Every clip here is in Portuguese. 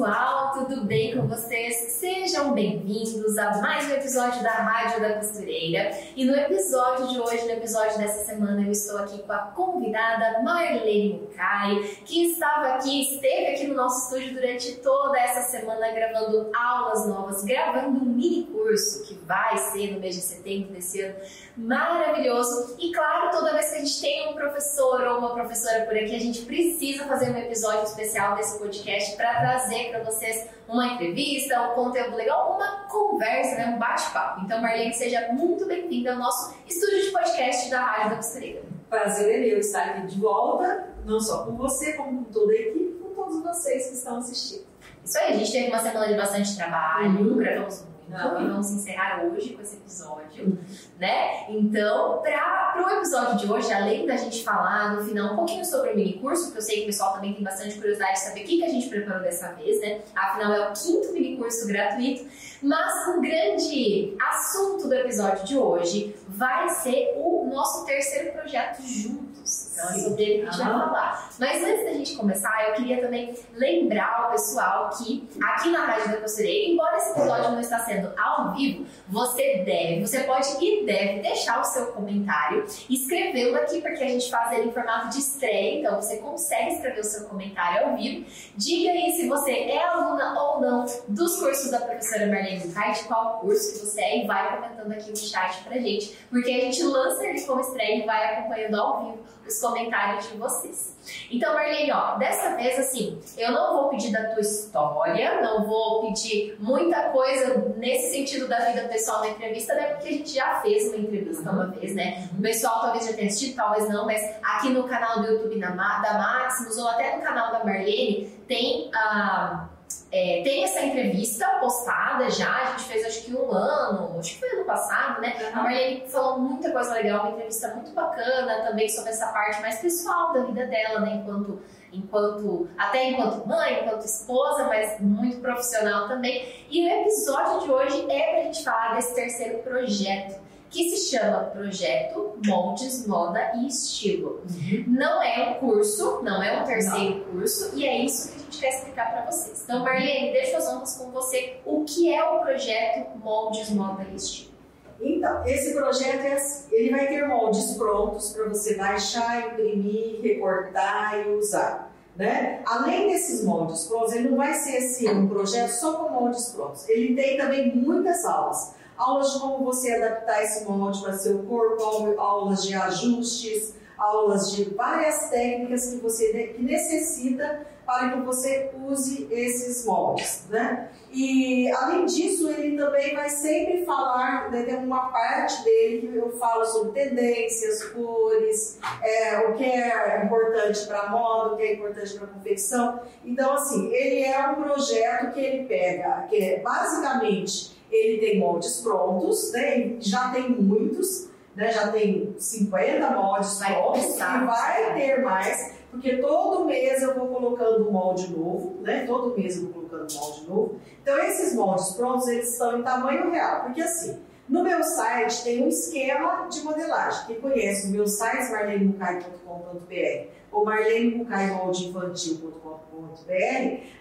pessoal, tudo bem com vocês? Sejam bem-vindos a mais um episódio da Rádio da Costureira. E no episódio de hoje, no episódio dessa semana, eu estou aqui com a convidada Marlene Mukai, que estava aqui, esteve aqui no nosso estúdio durante toda essa semana gravando aulas novas, gravando um mini curso que vai ser no mês de setembro desse ano, maravilhoso. E claro, toda vez que a gente tem um professor ou uma professora por aqui, a gente precisa fazer um episódio especial desse podcast para trazer para vocês uma entrevista, um conteúdo legal, uma conversa, né, um bate-papo. Então, Marlene, seja muito bem-vinda ao nosso estúdio de podcast da Rádio da Costureira. Prazer é meu estar aqui de volta, não só com você, como com toda a equipe, com todos vocês que estão assistindo. Isso aí, a gente teve uma semana de bastante trabalho, uhum. gravamos não, e vamos encerrar hoje com esse episódio, né? Então, para o episódio de hoje, além da gente falar no final um pouquinho sobre o mini curso, porque eu sei que o pessoal também tem bastante curiosidade de saber o que, que a gente preparou dessa vez, né? Afinal, é o quinto mini curso gratuito. Mas o grande assunto do episódio de hoje vai ser o nosso terceiro projeto juntos. Então, é sobre ele que a gente vai falar. Mas antes da gente começar, eu queria também lembrar o pessoal que aqui na Rádio da Costureira, embora esse episódio não está sendo ao vivo, você deve, você pode e deve deixar o seu comentário, escrevê-lo aqui, porque a gente faz ele em formato de estreia, então você consegue escrever o seu comentário ao vivo. Diga aí se você é aluna ou não dos cursos da professora Marlene de qual curso que você é e vai comentando aqui no chat pra gente, porque a gente lança ele como estreia e vai acompanhando ao vivo os comentários de vocês. Então, Marlene, ó, dessa vez, assim, eu não vou pedir da tua história, não vou pedir muita coisa nesse sentido da vida pessoal na entrevista, né? Porque a gente já fez uma entrevista uma vez, né? O pessoal talvez já tenha assistido, talvez não, mas aqui no canal do YouTube da Maximus ou até no canal da Marlene tem a. Uh, é, tem essa entrevista postada já, a gente fez acho que um ano, acho que foi ano passado, né? Uhum. A Marlene falou muita coisa legal, uma entrevista muito bacana também sobre essa parte mais pessoal da vida dela, né? Enquanto, enquanto até enquanto mãe, enquanto esposa, mas muito profissional também. E o episódio de hoje é pra gente falar desse terceiro projeto que se chama Projeto Moldes, Moda e Estilo. Uhum. Não é um curso, não é um terceiro não. curso, e é isso que a gente quer explicar para vocês. Então, Marlene, deixa as honras com você. O que é o Projeto Moldes, Moda e Estilo? Então, esse projeto é assim, ele vai ter moldes prontos para você baixar, imprimir, recortar e usar. Né? Além desses moldes prontos, ele não vai ser assim, um projeto só com moldes prontos. Ele tem também muitas aulas aulas de como você adaptar esse molde para seu corpo, aulas de ajustes, aulas de várias técnicas que você que necessita para que você use esses moldes, né? E além disso, ele também vai sempre falar, né, tem uma parte dele que eu falo sobre tendências, cores, é, o que é importante para moda, o que é importante para confecção. Então, assim, ele é um projeto que ele pega, que é basicamente ele tem moldes prontos, né? já tem muitos, né? já tem 50 moldes vai prontos e vai ter mais, porque todo mês eu vou colocando um molde novo, né? todo mês eu vou colocando um molde novo. Então esses moldes prontos, eles estão em tamanho real, porque assim, no meu site tem um esquema de modelagem. Quem conhece o meu site, marlenemucai.com.br ou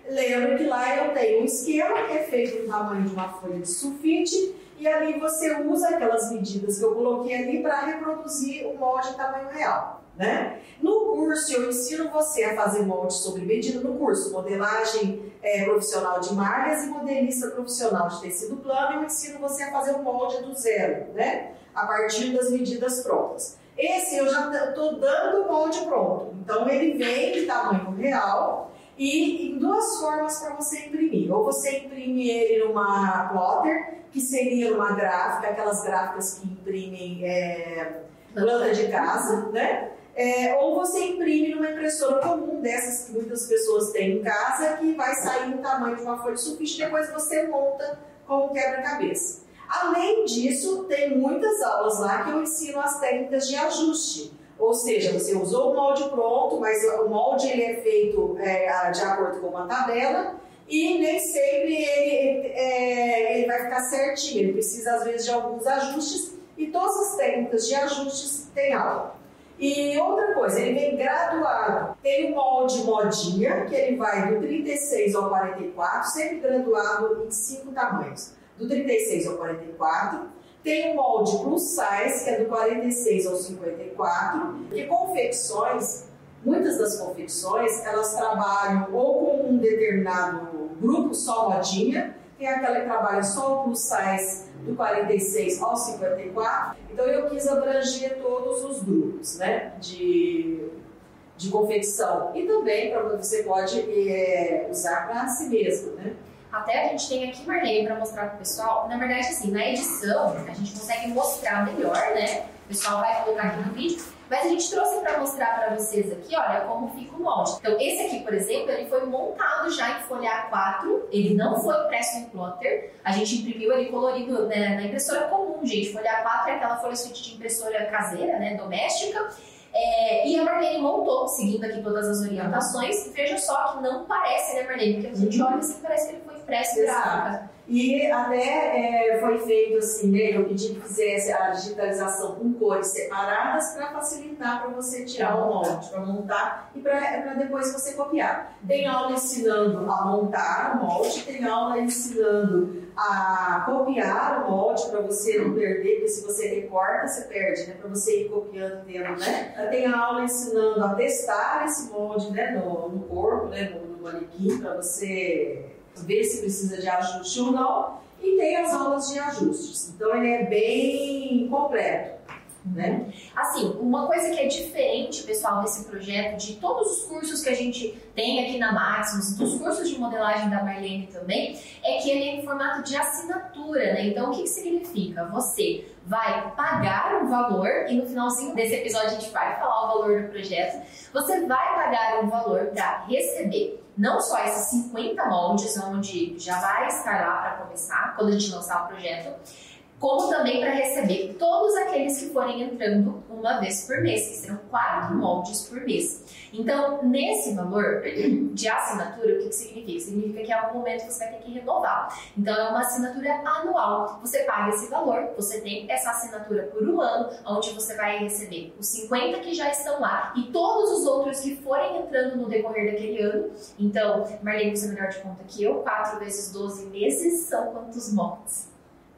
lembra que lá eu tenho um esquema que é feito no tamanho de uma folha de sulfite e ali você usa aquelas medidas que eu coloquei ali para reproduzir o molde tamanho real. Né? No curso, eu ensino você a fazer molde sobre medida no curso, modelagem é, profissional de malhas e modelista profissional de tecido plano. Eu ensino você a fazer o molde do zero, né? a partir das medidas prontas. Esse eu já estou dando o molde pronto, então ele vem em tamanho real e em duas formas para você imprimir. Ou você imprime ele numa plotter, que seria uma gráfica, aquelas gráficas que imprimem é, planta de casa, né? É, ou você imprime numa impressora comum, dessas que muitas pessoas têm em casa, que vai sair no tamanho de uma folha de sulfite, depois você monta como quebra-cabeça. Além disso, tem muitas aulas lá que eu ensino as técnicas de ajuste. Ou seja, você usou o molde pronto, mas o molde ele é feito é, de acordo com uma tabela e nem sempre ele, é, ele vai ficar certinho. Ele precisa, às vezes, de alguns ajustes e todas as técnicas de ajustes tem aula. E outra coisa, ele vem graduado. Tem o molde modinha, que ele vai do 36 ao 44, sempre graduado em cinco tamanhos. Do 36 ao 44. Tem o molde plus size, que é do 46 ao 54. E confecções, muitas das confecções, elas trabalham ou com um determinado grupo só modinha, tem aquela que trabalha só o plus size do 46 ao 54. Então eu quis abranger todos os grupos né, de, de confecção. E também para você pode é, usar para si mesmo. Né? Até a gente tem aqui, Marlene, para mostrar para o pessoal. Na verdade, assim, na edição, a gente consegue mostrar melhor, né? O pessoal vai colocar aqui no vídeo mas a gente trouxe para mostrar para vocês aqui, olha, como fica o molde. Então, esse aqui, por exemplo, ele foi montado já em folha A4, ele não foi impresso em plotter. A gente imprimiu ele colorido né, na impressora comum, gente. Folha A4 é aquela folha de impressora caseira, né, doméstica. É, e a Marlene montou, seguindo aqui todas as orientações. Veja só que não parece, né, Marlene? Porque a gente olha assim, parece que ele foi gráfica. E até é, foi feito assim, né? Eu pedi que fizesse a digitalização com cores separadas para facilitar para você tirar o molde, para montar e para depois você copiar. Tem aula ensinando a montar o molde, tem aula ensinando a copiar o molde para você não perder, porque se você recorta, você perde, né? Para você ir copiando tendo, né? Tem aula ensinando a testar esse molde né? no, no corpo, né? no, no manequim, para você ver se precisa de ajuste ou não, e tem as aulas de ajustes. Então ele é bem completo. Né? Assim, uma coisa que é diferente, pessoal, desse projeto, de todos os cursos que a gente tem aqui na Maximus, dos cursos de modelagem da Marlene também, é que ele é em formato de assinatura, né? Então, o que, que significa? Você vai pagar um valor, e no finalzinho desse episódio a gente vai falar o valor do projeto, você vai pagar um valor para receber não só esses 50 moldes, onde já vai estar lá para começar, quando a gente lançar o projeto, como também para receber todos aqueles que forem entrando uma vez por mês, que serão quatro moldes por mês. Então, nesse valor de assinatura, o que, que significa? Significa que em algum momento você vai ter que renovar. Então, é uma assinatura anual. Você paga esse valor, você tem essa assinatura por um ano, onde você vai receber os 50 que já estão lá e todos os outros que forem entrando no decorrer daquele ano. Então, Marlene, você é melhor de conta que eu, 4 vezes 12 meses são quantos moldes?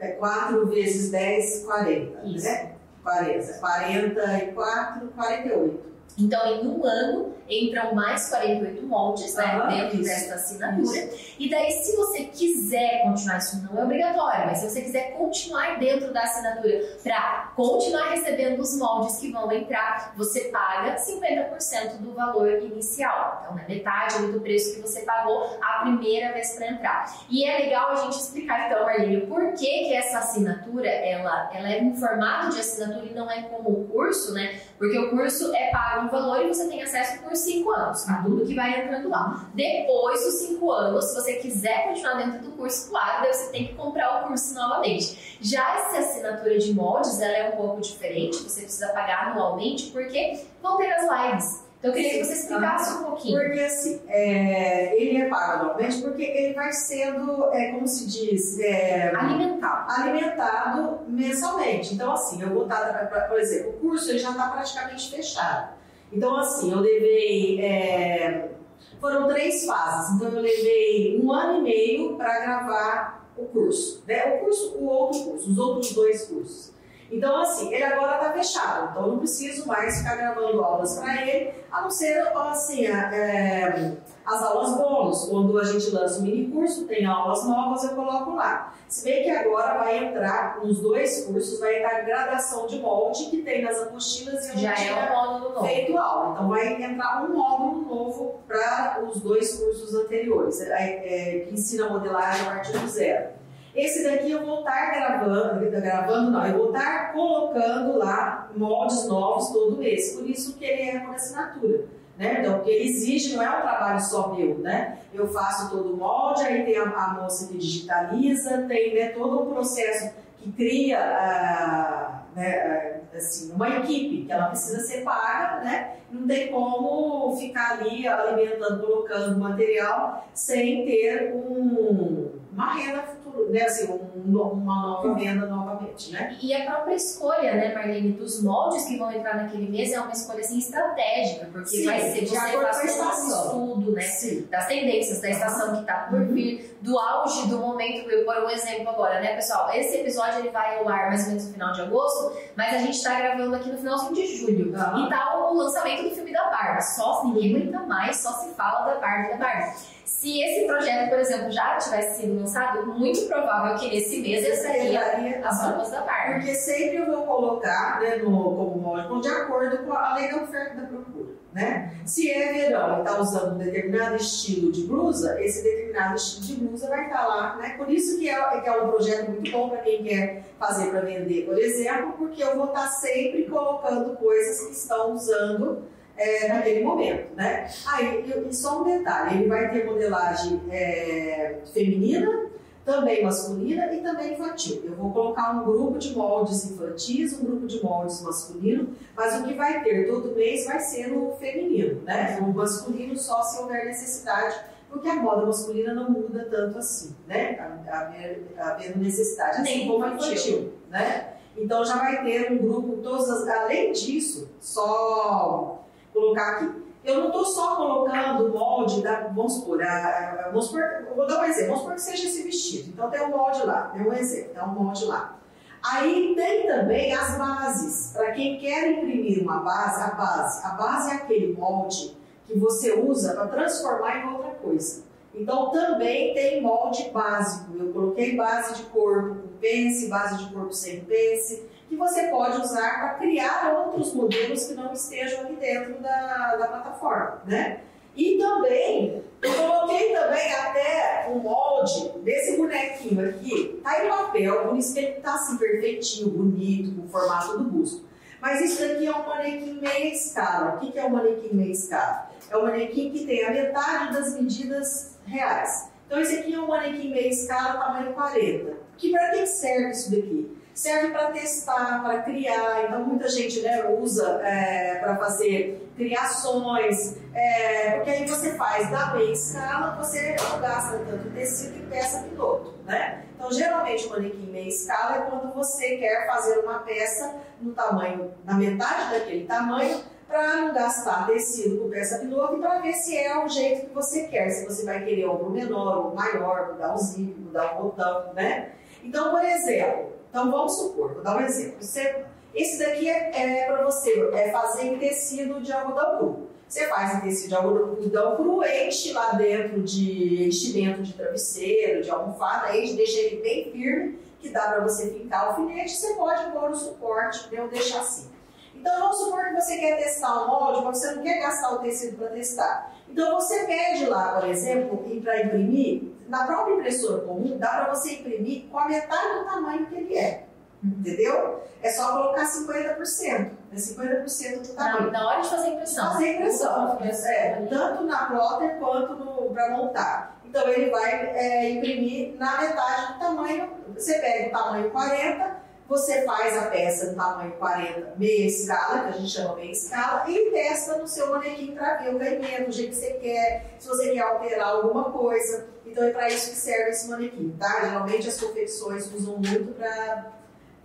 É 4 vezes 10, 40. Isso. Né? 40. 44, 48. Então, em um ano, entram mais 48 moldes né, ah, dentro isso. dessa assinatura. Isso. E daí, se você quiser continuar, isso não é obrigatório, mas se você quiser continuar dentro da assinatura para continuar recebendo os moldes que vão entrar, você paga 50% do valor inicial. Então, é metade do preço que você pagou a primeira vez para entrar. E é legal a gente explicar, então, Marlene, por que, que essa assinatura ela, ela é em formato de assinatura e não é como o curso, né? Porque o curso é pago um valor e você tem acesso por cinco anos a tudo que vai entrando lá. Depois dos cinco anos, se você quiser continuar dentro do curso, claro, daí você tem que comprar o curso novamente. Já essa assinatura de moldes, ela é um pouco diferente, você precisa pagar anualmente, porque vão ter as lives. Então eu queria que você explicasse um pouquinho. Porque assim, é, ele é pago anualmente porque ele vai sendo, é, como se diz, é, alimentado. alimentado mensalmente. Então assim, eu vou estar, por exemplo, o curso ele já está praticamente fechado. Então, assim, eu levei. É, foram três fases. Então, eu levei um ano e meio para gravar o curso. Né? O curso, o outro curso, os outros dois cursos. Então, assim, ele agora está fechado, então eu não preciso mais ficar gravando aulas para ele, a não ser, assim, é, as aulas bônus. Quando a gente lança o mini curso, tem aulas novas, eu coloco lá. Se bem que agora vai entrar, nos dois cursos, vai entrar a gradação de molde que tem nas apostilas e eu já é um módulo novo. feito aula. Então, vai entrar um módulo novo para os dois cursos anteriores, é, é, que ensina a modelagem a partir do zero. Esse daqui eu vou estar gravando, gravando não, eu vou estar colocando lá moldes novos todo mês. Por isso que ele é por assinatura. Né? Então, porque ele exige, não é um trabalho só meu, né? Eu faço todo o molde, aí tem a, a moça que digitaliza, tem né, todo um processo que cria ah, né, ah, assim, uma equipe que ela precisa ser paga, né? Não tem como ficar ali alimentando, colocando material sem ter um, uma renda né, assim, um, uma nova venda novamente, né? E a própria escolha, né, Marlene, dos moldes que vão entrar naquele mês é uma escolha assim estratégica, porque Sim, vai ser de você faz todo um estudo, né, Sim. das tendências, da estação que está por Uhum. vir, do auge do momento. Eu vou dar um exemplo agora, né, pessoal? Esse episódio ele vai ao ar mais ou menos no final de agosto, mas a gente está gravando aqui no finalzinho de julho. Aham. E tá o lançamento do filme da Barbie. Só ninguém aguenta mais, só se fala da Barbie, da Barbie. Se esse projeto, por exemplo, já tivesse sido lançado, muito provável que nesse mês eu Secretaria- as roupas da Barbie. Porque sempre eu vou colocar né, no, como módico de acordo com a lei da oferta e da procura. Né? Se é verão e está usando um determinado estilo de blusa, esse determinado estilo de blusa vai estar lá. Né? Por isso que é, que é um projeto muito bom para quem quer fazer para vender, por exemplo, porque eu vou estar sempre colocando coisas que estão usando é, naquele momento. Né? Aí, e- e só um detalhe, ele vai ter modelagem é, feminina, também masculina e também infantil. Eu vou colocar um grupo de moldes infantis, um grupo de moldes masculino, mas o que vai ter todo mês vai ser no feminino, né? O masculino só se houver necessidade, porque a moda masculina não muda tanto assim, né? Havendo necessidade, assim Nem como infantil. infantil, né? Então já vai ter um grupo, todas as, além disso, só colocar aqui. Eu não estou só colocando o molde da. Vamos supor, a- vamos supor, vou dar um exemplo, vamos supor que seja esse vestido. Então tem um molde lá, tem um exemplo, tem um molde lá. Aí tem também as bases. Para quem quer imprimir uma base, a base. A base é aquele molde que você usa para transformar em outra coisa. Então também tem molde básico. Eu coloquei base de corpo com pence, base de corpo sem pence, que você pode usar para criar outros modelos que não estejam aqui dentro da, da plataforma, né? E também, eu coloquei também até um molde desse bonequinho aqui, tá em papel, por isso que tá assim perfeitinho, bonito, com o formato do busto. Mas isso daqui é um manequim meia escala. O que que é um manequim meia escala? É um manequim que tem a metade das medidas reais. Então esse aqui é um manequim meia escala, tamanho 40. Que para que serve isso daqui? Serve para testar, para criar. Então muita gente né, usa para fazer criações, é, porque aí você faz da meia escala, você não gasta tanto tecido e peça piloto, né? Então geralmente o manequim meia escala é quando você quer fazer uma peça no tamanho, na metade daquele tamanho, para não gastar tecido com peça piloto e para ver se é o jeito que você quer, se você vai querer ombro menor ou maior, mudar o zíper, mudar o botão, né? Então, por exemplo, então vamos supor, vou dar um exemplo. Você, esse daqui é, para você é fazer em tecido de algodão cru. Você faz em tecido de algodão cru, enche lá dentro de enchimento de travesseiro, de almofada, enche, deixa ele bem firme, que dá para você fincar o alfinete, você pode pôr no suporte, eu deixar assim. Então vamos supor que você quer testar um molde, mas você não quer gastar o tecido para testar. Então você pede lá, por exemplo, para imprimir, na própria impressora comum, dá para você imprimir com a metade do tamanho que ele é. Entendeu? É só colocar 50%. É 50% do tamanho. Na, na hora de fazer a impressão. Fazer impressão. Usa É, tanto na plotter quanto para montar. Então ele vai é, imprimir na metade do tamanho. Você pega o tamanho 40, você faz a peça no tamanho 40, meia escala, que a gente chama meia escala, e testa no seu manequim para ver o caimento, o jeito que você quer, se você quer alterar alguma coisa. Então é para isso que serve esse manequim, tá? Geralmente as confecções usam muito para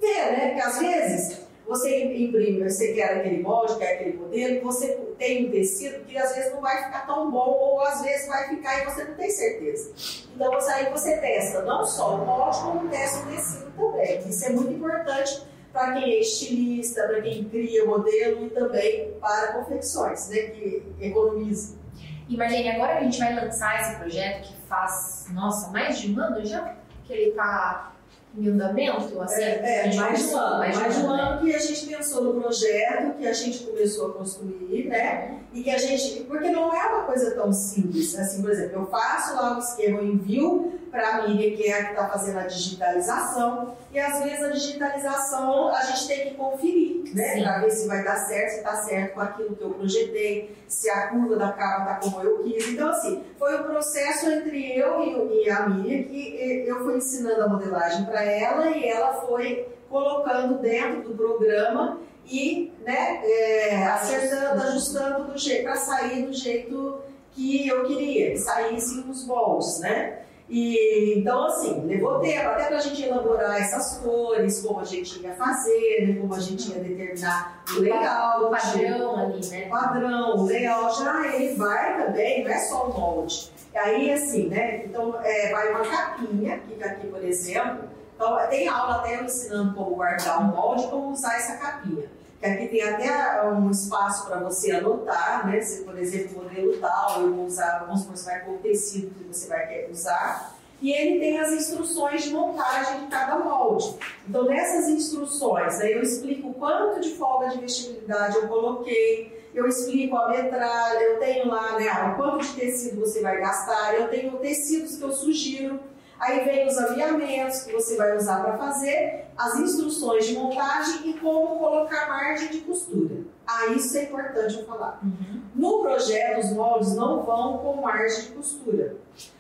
ver, né? Porque às vezes você imprime, você quer aquele molde, quer aquele modelo, você tem um tecido que às vezes não vai ficar tão bom, ou às vezes vai ficar e você não tem certeza. Então você, aí você testa não só o molde, como testa o tecido também. Isso é muito importante para quem é estilista, para quem cria modelo e também para confecções, né? Que economiza. E Marlene, agora que a gente vai lançar esse projeto que faz, nossa, mais de um ano já que ele tá em andamento, assim? É, gente mais de um ano. Mais de um né? ano que a gente pensou no projeto, que a gente começou a construir, né? E que a gente. Porque não é uma coisa tão simples. Assim, por exemplo, eu faço lá o esquema, eu envio para a Miriam, que é a que está fazendo a digitalização, e às vezes a digitalização a gente tem que conferir, né? Para ver se vai dar certo, se está certo com aquilo que eu projetei, se a curva da capa está como eu quis. Então, assim, foi um processo entre eu e e a Miriam que eh, eu fui ensinando a modelagem para ela e ela foi colocando dentro do programa e né, é, acertando, ajustando do jeito para sair do jeito que eu queria, que saíssem os moldes, né? E, então, assim, levou tempo até para a gente elaborar essas cores, como a gente ia fazer, né, como a gente ia determinar o layout. O padrão ali, né? O padrão, o layout, já ele vai também, não é só o molde. Aí, assim, né? Então, é, vai uma capinha, fica aqui, por exemplo. Então, tem aula até eu ensinando como guardar o molde, como usar essa capinha. Que aqui tem até um espaço para você anotar, né? Se, por exemplo, modelo tal, eu vou usar, vamos supor, você vai pôr o tecido que você vai querer usar. E ele tem as instruções de montagem de cada molde. Então, nessas instruções, aí eu explico quanto de folga de vestibilidade eu coloquei, eu explico a metralha, eu tenho lá né, quanto de tecido você vai gastar, eu tenho tecidos que eu sugiro Aí vem os aviamentos que você vai usar para fazer, as instruções de montagem e como colocar margem de costura. Ah, isso é importante eu falar. Uhum. No projeto, os moldes não vão com margem de costura.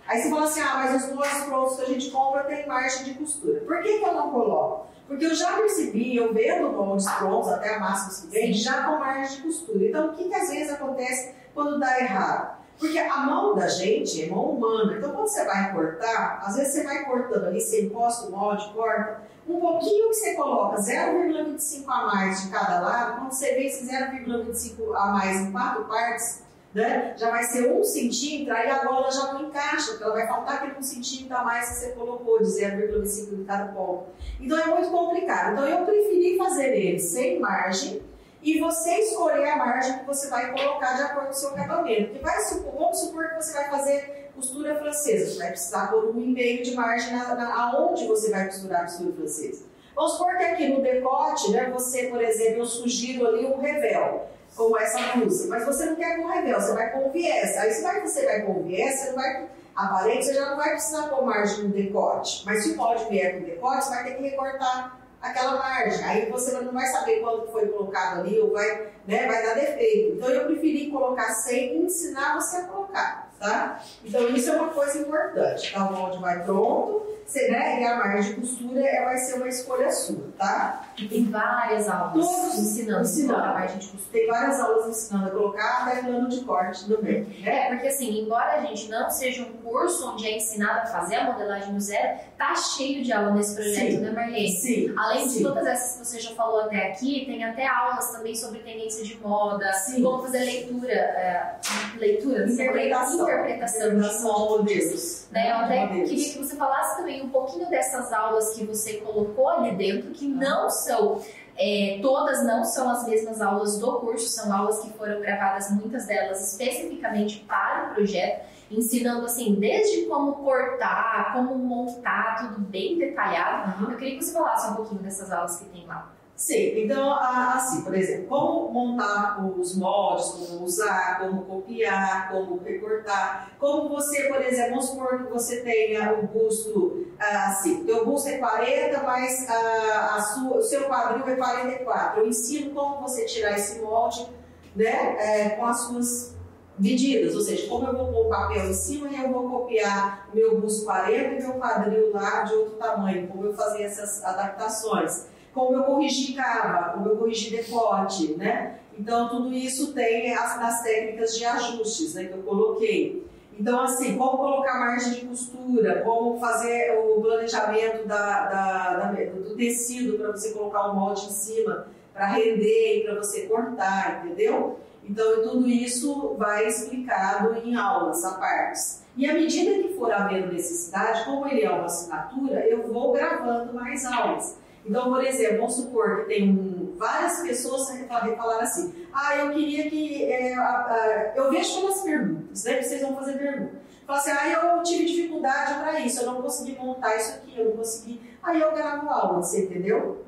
Aí você fala assim, ah, mas os moldes prontos que a gente compra tem margem de costura. Por que, que eu não coloco? Porque eu já percebi, eu vendo moldes prontos, até a máxima que vem, já com margem de costura. Então, o que, que às vezes acontece quando dá errado? Porque a mão da gente é mão humana. Então, quando você vai cortar, às vezes você vai cortando ali, você encosta o molde, corta. Um pouquinho que você coloca 0,25 a mais de cada lado, quando você vê esse 0,25 a mais em quatro partes, né, já vai ser um centímetro, aí a bola já não encaixa, porque ela vai faltar aquele um centímetro a mais que você colocou, de 0,5 de cada ponto. Então é muito complicado. Então eu preferi fazer ele sem margem, e você escolher a margem que você vai colocar de acordo com o seu acabamento. Que vai vamos supor que você vai fazer costura francesa, você vai precisar pôr um e-mail de margem na, na, aonde você vai costurar a costura francesa. Vamos supor que aqui no decote, né, você, por exemplo, eu sugiro ali um revel, como essa blusa, mas você não quer com revel, você vai com viés. Aí se vai, você vai com viés, você não vai aparente, você já não vai precisar pôr margem no decote. Mas se o molde vier com decote, você vai ter que recortar aquela margem. Aí você não vai saber quando foi colocado ali ou vai, né, vai dar defeito. Então eu preferi colocar sem e ensinar você a colocar, tá? Então isso é uma coisa importante. Então o molde vai pronto, você, né, e a margem de costura é, vai ser uma escolha sua, tá? E tem várias aulas Todos ensinando, ensinando a margem de costura. Tem várias aulas ensinando a colocar até plano de corte também. Né? É, porque assim, embora a gente não seja um curso onde é ensinado a fazer a modelagem do zero, tá cheio de aula nesse projeto, Sim. né, Marlene? Sim. Além Sim. de todas essas que você já falou até aqui, tem até aulas também sobre tendência de moda, Sim. como fazer leitura, é, leitura, Interpretação. interpretação Interpretação de. Né? Eu até Modelos. queria que você falasse também um pouquinho dessas aulas que você colocou ali dentro, que não são, é, todas não são as mesmas aulas do curso, são aulas que foram gravadas, muitas delas especificamente para o projeto, ensinando assim, desde como cortar, como montar, tudo bem detalhado. Uhum. Eu queria que você falasse um pouquinho dessas aulas que tem lá. Sim, então, a- assim, por exemplo, como montar os moldes, como usar, como copiar, como recortar, como você, por exemplo, vamos supor que você tenha o busto, ah, assim, teu busto é 40, mas ah, a sua, o seu quadril é 44. Eu ensino como você tirar esse molde, né, é, com as suas medidas, ou seja, como eu vou pôr o papel em cima e eu vou copiar meu busto 40 e meu quadril lá de outro tamanho, como eu fazer essas adaptações como eu corrigi cava, como eu corrigi decote, né? Então, tudo isso tem as, técnicas de ajustes né, que eu coloquei. Então, assim, como colocar margem de costura, como fazer o planejamento da, da- da- do tecido para você colocar o molde em cima, para render e para você cortar, entendeu? Então, tudo isso vai explicado em aulas à parte. E à medida que for havendo necessidade, como ele é uma assinatura, eu vou gravando mais aulas. Então, por exemplo, vamos supor que tem um- várias pessoas que fal- falaram assim: ah, eu queria que. é, a- a- eu vejo pelas perguntas, né? Vocês vão fazer perguntas. Fala assim: ah, eu tive dificuldade para isso, eu não consegui montar isso aqui, eu não consegui. Aí eu gravo aula, você entendeu?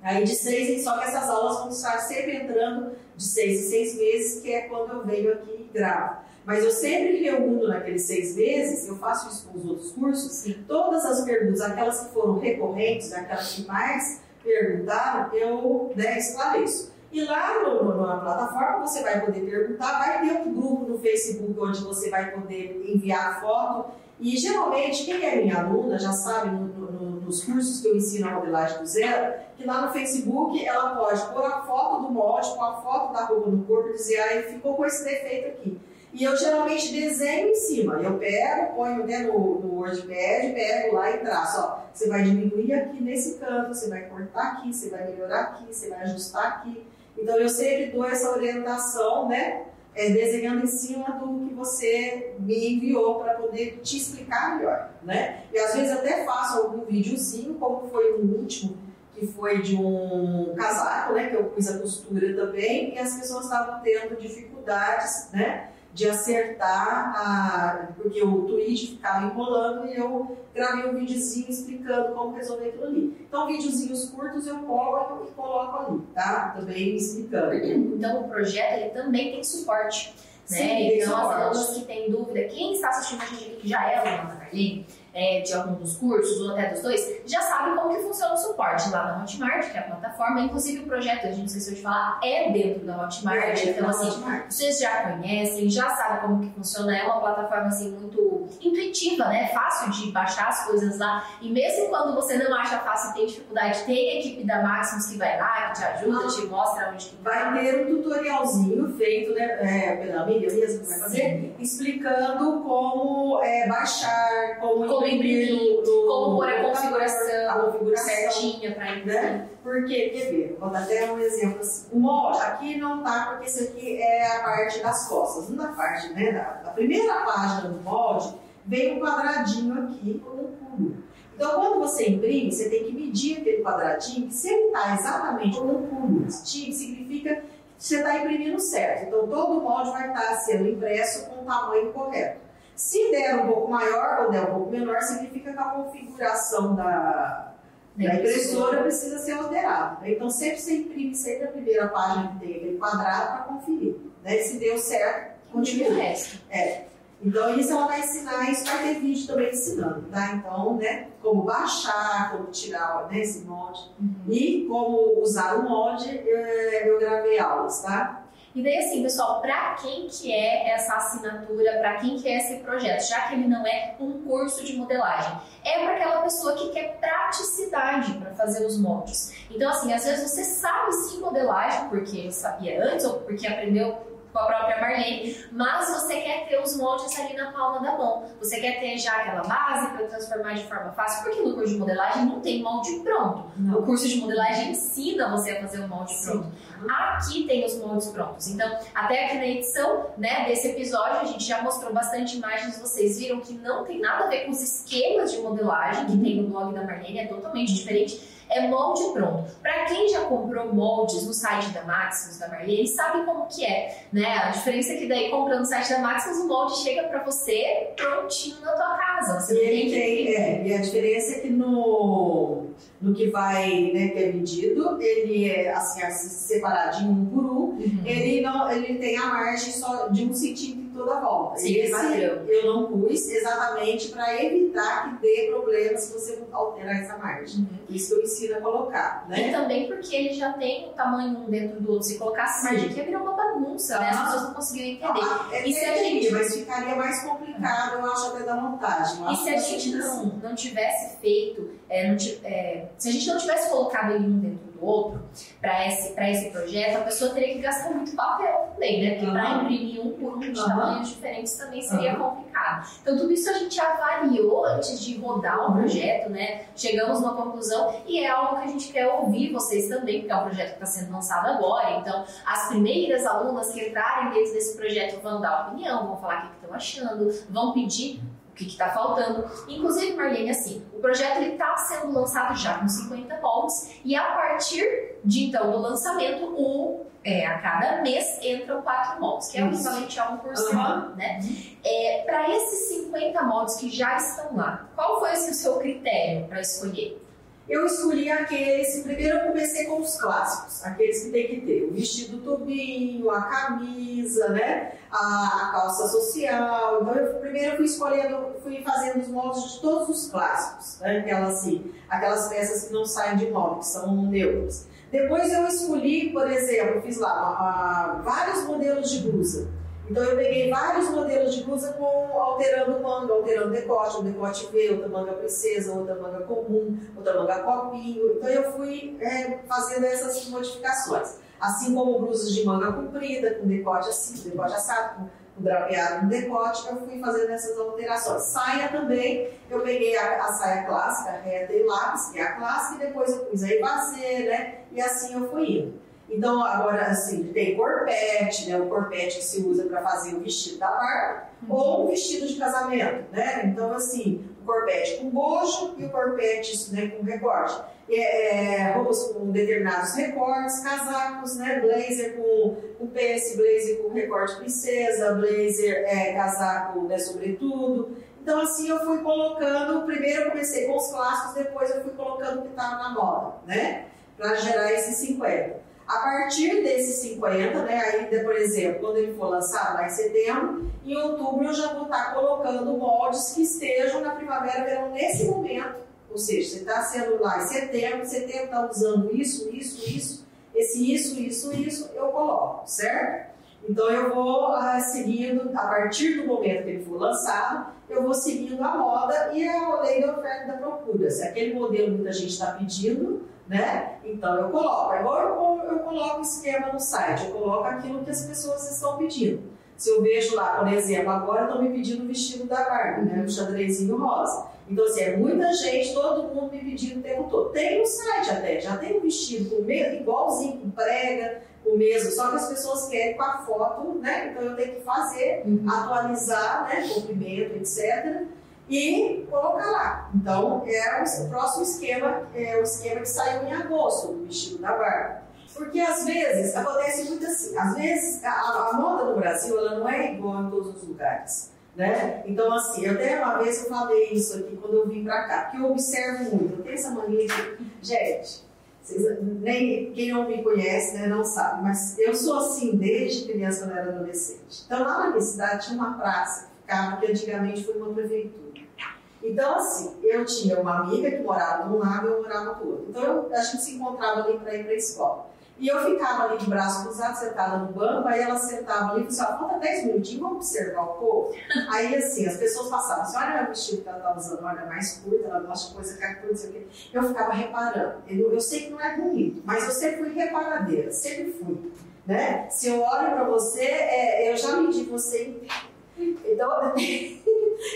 Aí de seis, em- só que essas aulas vão estar sempre entrando de seis em seis meses, que é quando eu venho aqui e gravo. Mas eu sempre reúno naqueles seis meses, eu faço isso com os outros cursos, Sim. todas as perguntas, aquelas que foram recorrentes, aquelas que mais perguntaram, eu né, esclareço. E lá no, na plataforma você vai poder perguntar, vai ter um grupo no Facebook onde você vai poder enviar foto. E geralmente, quem é minha aluna já sabe no- no- no- nos cursos que eu ensino a modelagem do zero, que lá no Facebook ela pode pôr a foto do molde com a foto da roupa no corpo e dizer, ah, ele ficou com esse defeito aqui. E eu geralmente desenho em cima. Eu pego, ponho né, no, no WordPad, pego lá e traço. Ó, você vai diminuir aqui nesse canto, você vai cortar aqui, você vai melhorar aqui, você vai ajustar aqui. Então eu sempre dou essa orientação, né? É, desenhando em cima do que você me enviou para poder te explicar melhor, né? E às vezes até faço algum videozinho, como foi o último, que foi de um casaco, né? Que eu fiz a costura também, e as pessoas estavam tendo dificuldades, né? De acertar, a, porque o tweet ficava enrolando e eu gravei um videozinho explicando como resolver aquilo ali. Então, videozinhos curtos eu coloco e coloco ali, tá? Também explicando. Então, o projeto ele também tem suporte. Né? Sim, então, as alunas que têm dúvida, quem está assistindo a gente aqui já é aluna Marlene, é, de algum dos cursos ou até dos dois, já sabe como que funciona o suporte lá na Hotmart, que é a plataforma. Inclusive o projeto, a gente esqueceu de falar, é dentro da Hotmart. É, então, assim, Hotmart. vocês já conhecem, já sabem como que funciona. É uma plataforma, assim, muito intuitiva, né? Fácil de baixar as coisas lá. E mesmo quando você não acha fácil e tem dificuldade, tem a equipe da Maximus que vai lá, que te ajuda, te mostra onde que vai ter um tutorialzinho feito né, é, pela Miriam mesmo, que vai fazer, explicando como é, baixar, como, como imprimir, no, como pôr a configuração, a configuração certinha para imprimir. Né? Porque, quer ver, vou dar até um exemplo assim. Molde, aqui não tá, porque isso aqui é a parte das costas. Uma parte, né, da, da primeira página do molde, vem um quadradinho aqui com um pulo. Então, quando você imprime, você tem que medir aquele quadradinho, que se ele está exatamente com um positivo, significa que você está imprimindo certo. Então, todo o molde vai estar sendo impresso com o tamanho correto. Se der um pouco maior ou der um pouco menor, significa que a configuração da, da impressora precisa ser alterada. Então, sempre você imprime sempre a primeira página que tem aquele quadrado para conferir. Né? Se deu certo, continua. o resto. É. Então, isso ela vai ensinar, isso vai ter vídeo também ensinando, tá? Então, né, como baixar, como tirar né, esse molde uhum. e como usar o molde, eu gravei aulas, tá? E daí assim, pessoal, para quem que é essa assinatura, para quem que é esse projeto, já que ele não é um curso de modelagem, é para aquela pessoa que quer praticidade para fazer os moldes. Então assim, às vezes você sabe sim modelagem porque sabia antes ou porque aprendeu com a própria Marlene, mas você quer ter os moldes ali na palma da mão. Você quer ter já aquela base para transformar de forma fácil, porque no curso de modelagem não tem molde pronto. Não. O curso de modelagem ensina você a fazer o molde Sim. pronto. Aqui tem os moldes prontos. Então, até aqui na edição né, desse episódio, a gente já mostrou bastante imagens. Vocês viram que não tem nada a ver com os esquemas de modelagem que tem no blog da Marlene, é totalmente diferente é molde pronto. Para quem já comprou moldes no site da Maximus, da Marlene, sabe como que é, né? A diferença é que daí comprando no site da Maximus, o molde chega para você prontinho na tua casa. Você e tem que... é, e a diferença é que no, no que vai né, ter medido, ele é assim, assim separadinho um por um, uhum. ele, não, ele tem a margem só de um centímetro toda a volta. Sim, Esse padrão. eu não pus exatamente para evitar que dê problema se você alterar essa margem. Uhum. Isso eu ensino a colocar. Né? E também porque ele já tem o tamanho um dentro do outro. Se colocasse margem aqui, ia virar uma bagunça, ah. né? As pessoas não conseguiam entender. Ah, é e se a gente... mas ficaria mais complicado, eu acho, até da montagem. E se a gente não, não tivesse feito, é, não é, se a gente não tivesse colocado ele um dentro do outro para esse, esse projeto, a pessoa teria que gastar muito papel também, né? Porque uhum. para imprimir um por um de uhum. tamanhos diferentes também seria uhum. complicado. Então, tudo isso a gente avaliou antes de rodar o projeto, né? Chegamos numa conclusão e é algo que a gente quer ouvir vocês também, porque é um projeto que está sendo lançado agora. Então, as primeiras alunas que entrarem dentro desse projeto vão dar opinião, vão falar o que estão achando, vão pedir que está faltando. Inclusive, Marlene, assim, o projeto está sendo lançado já com 50 moldes e a partir de então do lançamento, o, é, a cada mês entram quatro moldes, que é o equivalente a um por semana, né? É, Para esses 50 moldes que já estão lá, qual foi o seu critério para escolher? Eu escolhi aqueles. Primeiro eu comecei com os clássicos, aqueles que tem que ter o vestido tubinho, a camisa, né? A, a calça social. Então eu primeiro fui escolhendo, fui fazendo os moldes de todos os clássicos, né? Aquelas, assim, aquelas peças que não saem de moda, que são neutras. Depois eu escolhi, por exemplo, fiz lá vários modelos de blusa. Então eu peguei vários modelos de blusa com alterando manga, alterando decote, um decote V, outra manga princesa, outra manga comum, outra manga copinho. Então eu fui é, fazendo essas modificações. Assim como blusas de manga comprida, com decote assim, decote assado, com, o drapeado no decote, eu fui fazendo essas alterações. Saia também, eu peguei a, a saia clássica, reta e lápis, que é a clássica, e depois eu pus a evasê, né? E assim eu fui indo. Então, agora, assim, tem corpete, né? O corpete que se usa para fazer o vestido da barba, uhum. ou um vestido de casamento, né? Então, assim, o corpete com bojo e o corpete né, com recorte. É, é, roupas com determinados recortes, casacos, né? Blazer com, com pence, blazer com recorte princesa, blazer, é, casaco, né, sobretudo. Então, assim, eu fui colocando, primeiro eu comecei com os clássicos, depois eu fui colocando o que estava na moda, né? Para gerar esses 50. A partir desses 50, né, ainda, por exemplo, quando ele for lançado lá em setembro, em outubro eu já vou estar colocando moldes que estejam na primavera, verão nesse momento. Ou seja, você está sendo lá em setembro, setembro está usando isso, isso, isso, esse isso, isso, isso, eu coloco, certo? Então eu vou uh, seguindo, a partir do momento que ele for lançado, eu vou seguindo a moda e a lei da oferta e da procura. Se aquele modelo muita gente está pedindo, né? Então eu coloco. Agora eu, eu coloco o esquema no site, eu coloco aquilo que as pessoas estão pedindo. Se eu vejo lá, por exemplo, agora estão me pedindo o vestido da Barbie, né? O xadrezinho rosa. Então, assim, é muita gente, todo mundo me pedindo o tempo todo. Tem no site até, já tem um vestido com mesmo, igualzinho, com prega, o mesmo, só que as pessoas querem com a foto, né? Então eu tenho que fazer, uhum. atualizar, né? Comprimento, etc e colocar lá. Então, é o próximo esquema, é o esquema que saiu em agosto, do vestido da barba. Porque às vezes, acontece muito assim, às vezes a, a moda no Brasil ela não é igual em todos os lugares. Né? Então, assim, até uma vez eu falei isso aqui quando eu vim pra cá, porque eu observo muito, eu tenho essa mania de. Gente, vocês, nem, quem não me conhece né, não sabe, mas eu sou assim desde criança quando era adolescente. Então, lá na minha cidade tinha uma praça que ficava, que antigamente foi uma prefeitura. Então, assim, eu tinha uma amiga que morava de um lado e eu morava do outro. Então, eu, a gente se encontrava ali para ir para a escola. E eu ficava ali de braço cruzado, sentada no banco, aí ela sentava ali e falava assim, falta 10 minutinhos, vamos observar o povo. aí, assim, as pessoas passavam assim, olha o vestido que ela está usando, olha, mais curta, ela gosta de coisa que é não sei o quê. Eu ficava reparando. Eu, eu sei que não é bonito, mas eu sempre fui reparadeira, sempre fui. Né? Se eu olho para você, é, eu já medi você então,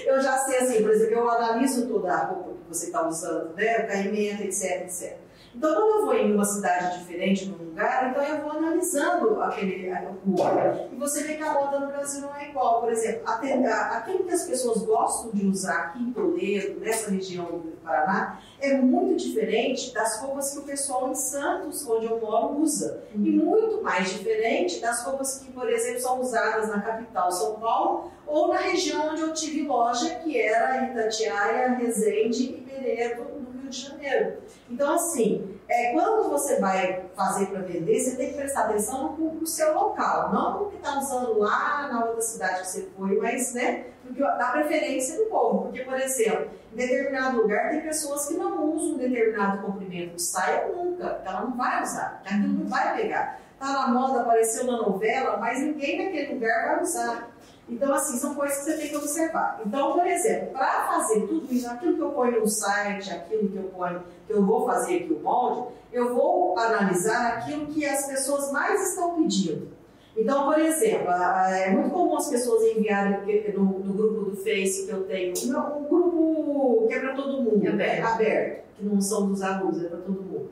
eu já sei assim, por exemplo, eu analiso toda a roupa que você está usando, né? O caimento, etc, etc. Então, quando eu vou em uma cidade diferente, num lugar, então eu vou analisando aquele rua. E você vê que a moda no Brasil não é igual. Por exemplo, aquilo que as pessoas gostam de usar aqui em Toledo, nessa região do Paraná, é muito diferente das roupas que o pessoal em Santos, onde eu moro, usa. E muito mais diferente das roupas que, por exemplo, são usadas na capital, São Paulo, ou na região onde eu tive loja, que era Itatiaia, Resende e Rio de Janeiro. Então, assim, é, quando você vai fazer para vender, você tem que prestar atenção no, seu local, não no que está usando lá na outra cidade que você foi, mas né, no que, da preferência do povo. Porque, por exemplo, em determinado lugar tem pessoas que não usam um determinado comprimento de saia nunca, ela não vai usar, aquilo não vai pegar. Está na moda, apareceu na novela, mas ninguém naquele lugar vai usar. Então, assim, são coisas que você tem que observar. Então, por exemplo, para fazer tudo isso, aquilo que eu ponho no site, aquilo que eu ponho, que eu vou fazer aqui o molde, eu vou analisar aquilo que as pessoas mais estão pedindo. Então, por exemplo, é muito comum as pessoas enviarem no, no grupo do Face que eu tenho, um grupo que é para todo mundo, né? aberto, que não são dos alunos, é para todo mundo.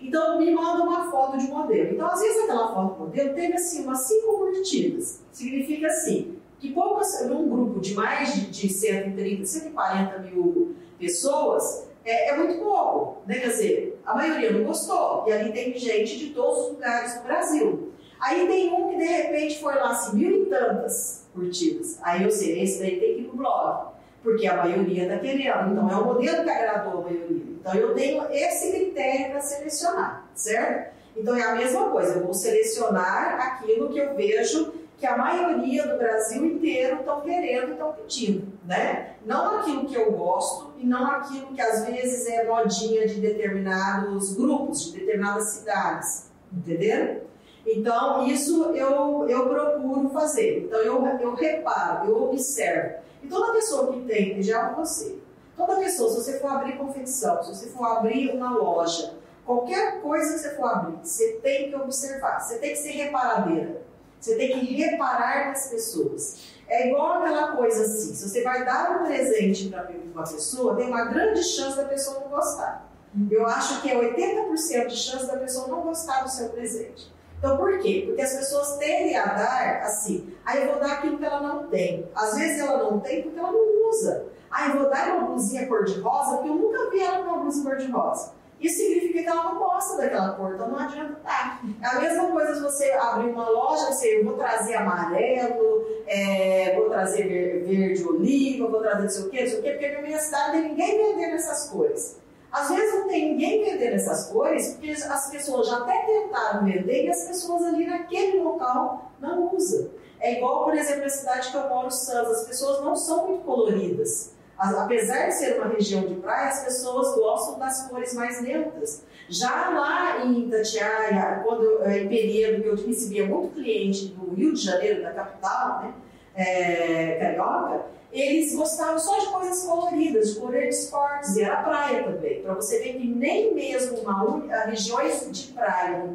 Então, me manda uma foto de modelo. Então, às vezes, aquela foto de modelo teve assim, umas cinco curtidas. Significa assim, que poucas, num grupo de mais de, de 130, 140 mil pessoas, é, é, muito pouco, né? Quer dizer, a maioria não gostou. E ali tem gente de todos os lugares do Brasil. Aí tem um que de repente foi lá assim, mil e tantas curtidas. Aí eu sei, esse daí tem que ir pro blog. Porque a maioria está querendo. Então é o modelo que agradou a maioria. Então eu tenho esse critério para selecionar, certo? Então é a mesma coisa, eu vou selecionar aquilo que eu vejo que a maioria do Brasil inteiro estão querendo estão pedindo, né? Não aquilo que eu gosto e não aquilo que às vezes é modinha de determinados grupos, de determinadas cidades, entendeu? Então, isso eu, eu procuro fazer. Então, eu, eu reparo, eu observo. E toda pessoa que tem, já você, toda pessoa, se você for abrir confecção, se você for abrir uma loja, qualquer coisa que você for abrir, você tem que observar, você tem que ser reparadeira. Você tem que reparar nas pessoas. É igual aquela coisa assim: se você vai dar um presente para uma pessoa, tem uma grande chance da pessoa não gostar. Eu acho que é 80% de chance da pessoa não gostar do seu presente. Então, por quê? Porque as pessoas tendem a dar assim, aí ah, eu vou dar aquilo que ela não tem. Às vezes ela não tem porque ela não usa. Ah, eu vou dar uma blusinha cor-de-rosa porque eu nunca vi ela com uma blusa cor-de-rosa. Isso significa que ela não gosta daquela cor, então não adianta dar. É a mesma coisa se você abrir uma loja, você, eu vou trazer amarelo, é, vou trazer verde oliva, vou trazer não sei o quê, não sei o quê, porque na minha cidade não tem ninguém vendendo essas cores. Às vezes não tem ninguém vendendo essas cores, porque as pessoas já até tentaram vender e as pessoas ali naquele local não usam. É igual, por exemplo, a cidade que eu moro, Santos, as pessoas não são muito coloridas. Apesar de ser uma região de praia, as pessoas gostam das cores mais neutras. Já lá em Itatiaia, quando, em período que eu recebia muito cliente do Rio de Janeiro, da capital, né, é, carioca, eles gostavam só de coisas coloridas, de cores fortes, e era praia também. Para você ver que nem mesmo uma única, regiões de praia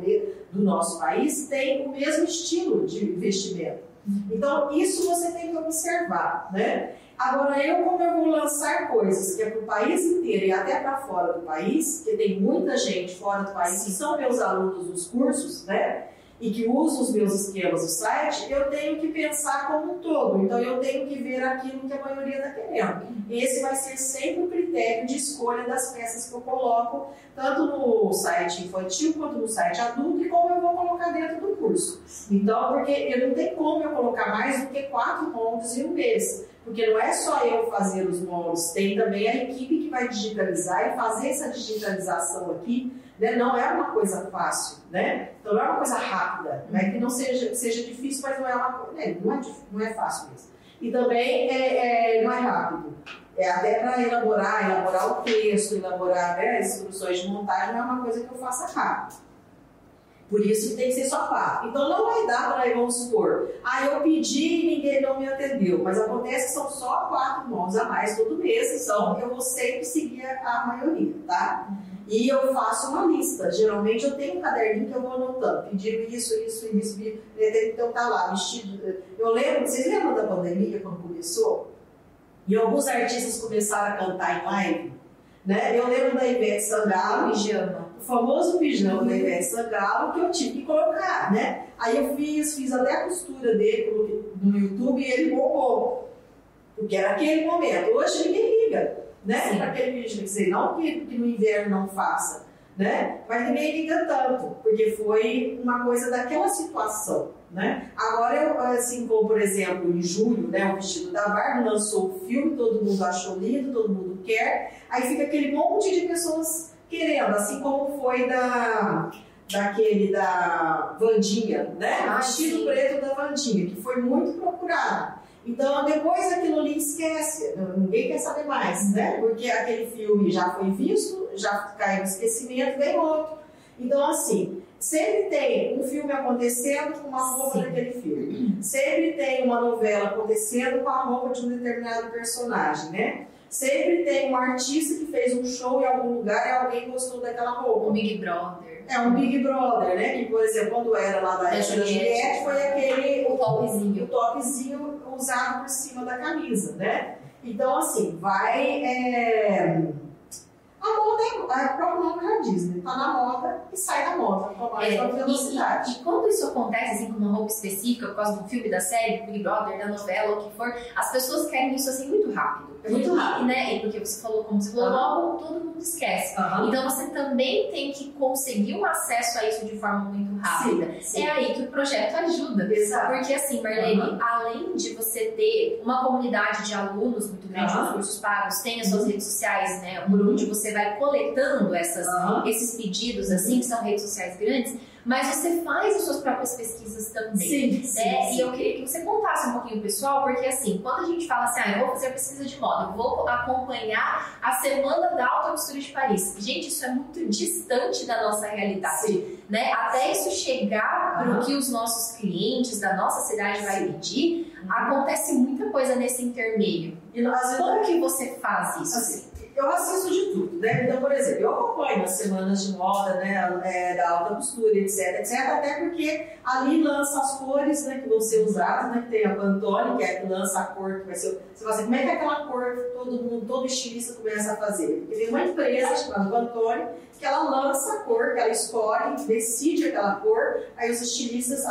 do nosso país têm o mesmo estilo de vestimento. Então, isso você tem que observar, né? Agora, eu, como eu vou lançar coisas que é para o país inteiro e até para fora do país, que tem muita gente fora do país que são meus alunos dos cursos, né? e que uso os meus esquemas do site, eu tenho que pensar como um todo. Então, eu tenho que ver aquilo que a maioria está querendo. Esse vai ser sempre o critério de escolha das peças que eu coloco, tanto no site infantil quanto no site adulto, e como eu vou colocar dentro do curso. Então, porque eu não tem como eu colocar mais do que quatro moldes em um mês. Porque não é só eu fazer os moldes, tem também a equipe que vai digitalizar e fazer essa digitalização aqui né? não é uma coisa fácil, né? Então não é uma coisa rápida, não é que não seja, seja difícil, mas não é uma coisa, né? não, é, não é fácil mesmo. E também é, é não é rápido. É até para elaborar, elaborar o texto, elaborar né, as instruções de montagem, não é uma coisa que eu faça rápido. Por isso tem que ser só quatro. Então não vai dar para, vamos supor, ah, eu pedi e ninguém não me atendeu. Mas acontece que são só quatro mãos a mais todo mês, então eu vou sempre seguir a, maioria, tá? E eu faço uma lista. Geralmente eu tenho um caderninho que eu vou anotando. Pediram isso, isso, isso. Então tá lá, vestido. Eu lembro, vocês lembram da pandemia quando começou? E alguns artistas começaram a cantar em live. Né? Eu lembro da Ivete Sangalo. Pijama. O famoso pijama da Ivete Sangalo que eu tive que colocar, né? Aí eu fiz, fiz até a costura dele no YouTube e ele bombou. Porque era aquele momento. Hoje ninguém liga né? Para aquele quer dizer, não que, que no inverno não faça, né? Mas ninguém liga tanto, porque foi uma coisa daquela situação, né? Agora, eu, assim como, por exemplo, em julho, né, o Vestido da Barbie lançou o filme, todo mundo achou lindo, todo mundo quer, aí fica aquele monte de pessoas querendo, assim como foi da daquele da Vandinha, né? Ah, vestido sim. preto da Vandinha, que foi muito procurado. Então, depois aquilo ali esquece, ninguém quer saber mais, né? Porque aquele filme já foi visto, já caiu no esquecimento, vem outro. Então, assim, sempre tem um filme acontecendo com uma roupa Sim. daquele filme. Sempre tem uma novela acontecendo com a roupa de um determinado personagem, né? Sempre tem um artista que fez um show em algum lugar e alguém gostou daquela roupa. Um Big Brother. É um Big Brother, né? Que, por exemplo, quando era lá da época da Juliette, foi aquele o topzinho. o topzinho usado por cima da camisa, né? Então, assim, vai. É... A moda, é, o próprio nome já diz, né? Tá na moda e sai da moda, com é, velocidade. E, e, quando isso acontece, assim, com uma roupa específica, por causa do filme, da série, do Big Brother, da novela, o que for, as pessoas querem isso assim muito rápido. É muito rápido. Né? E porque você falou, como você falou, logo todo mundo esquece. Uhum. Então você também tem que conseguir um acesso a isso de forma muito rápida. Sim, sim. É aí que o projeto ajuda. Exato. Porque assim, Marlene, uhum. além de você ter uma comunidade de alunos muito grande uhum. nos cursos pagos, tem as suas uhum. redes sociais, né? Por onde você vai coletando essas, esses pedidos, assim, que são redes sociais grandes mas você faz as suas próprias pesquisas também. Sim, né? Sim, e eu queria que você contasse um pouquinho pessoal, porque assim, quando a gente fala assim, ah, eu vou fazer pesquisa de moda, eu vou acompanhar a semana da alta costura de Paris. Gente, isso é muito distante da nossa realidade. Sim. Né? Até isso chegar para o que os nossos clientes da nossa cidade vai pedir, acontece muita coisa nesse intermeio. E nós, Como que você faz isso? Assim, eu assisto de tudo, né? Então, por exemplo, eu acompanho as semanas de moda, né, é, da alta costura, etc, etc, até porque ali lança as cores, né, que vão ser usadas, né, tem a Pantone, que é que lança a cor que vai ser, você fala assim, como é que é aquela cor que todo mundo, todo estilista começa a fazer? Porque tem uma empresa chamada Pantone, que ela lança a cor, que ela escolhe, decide aquela cor, aí os estilistas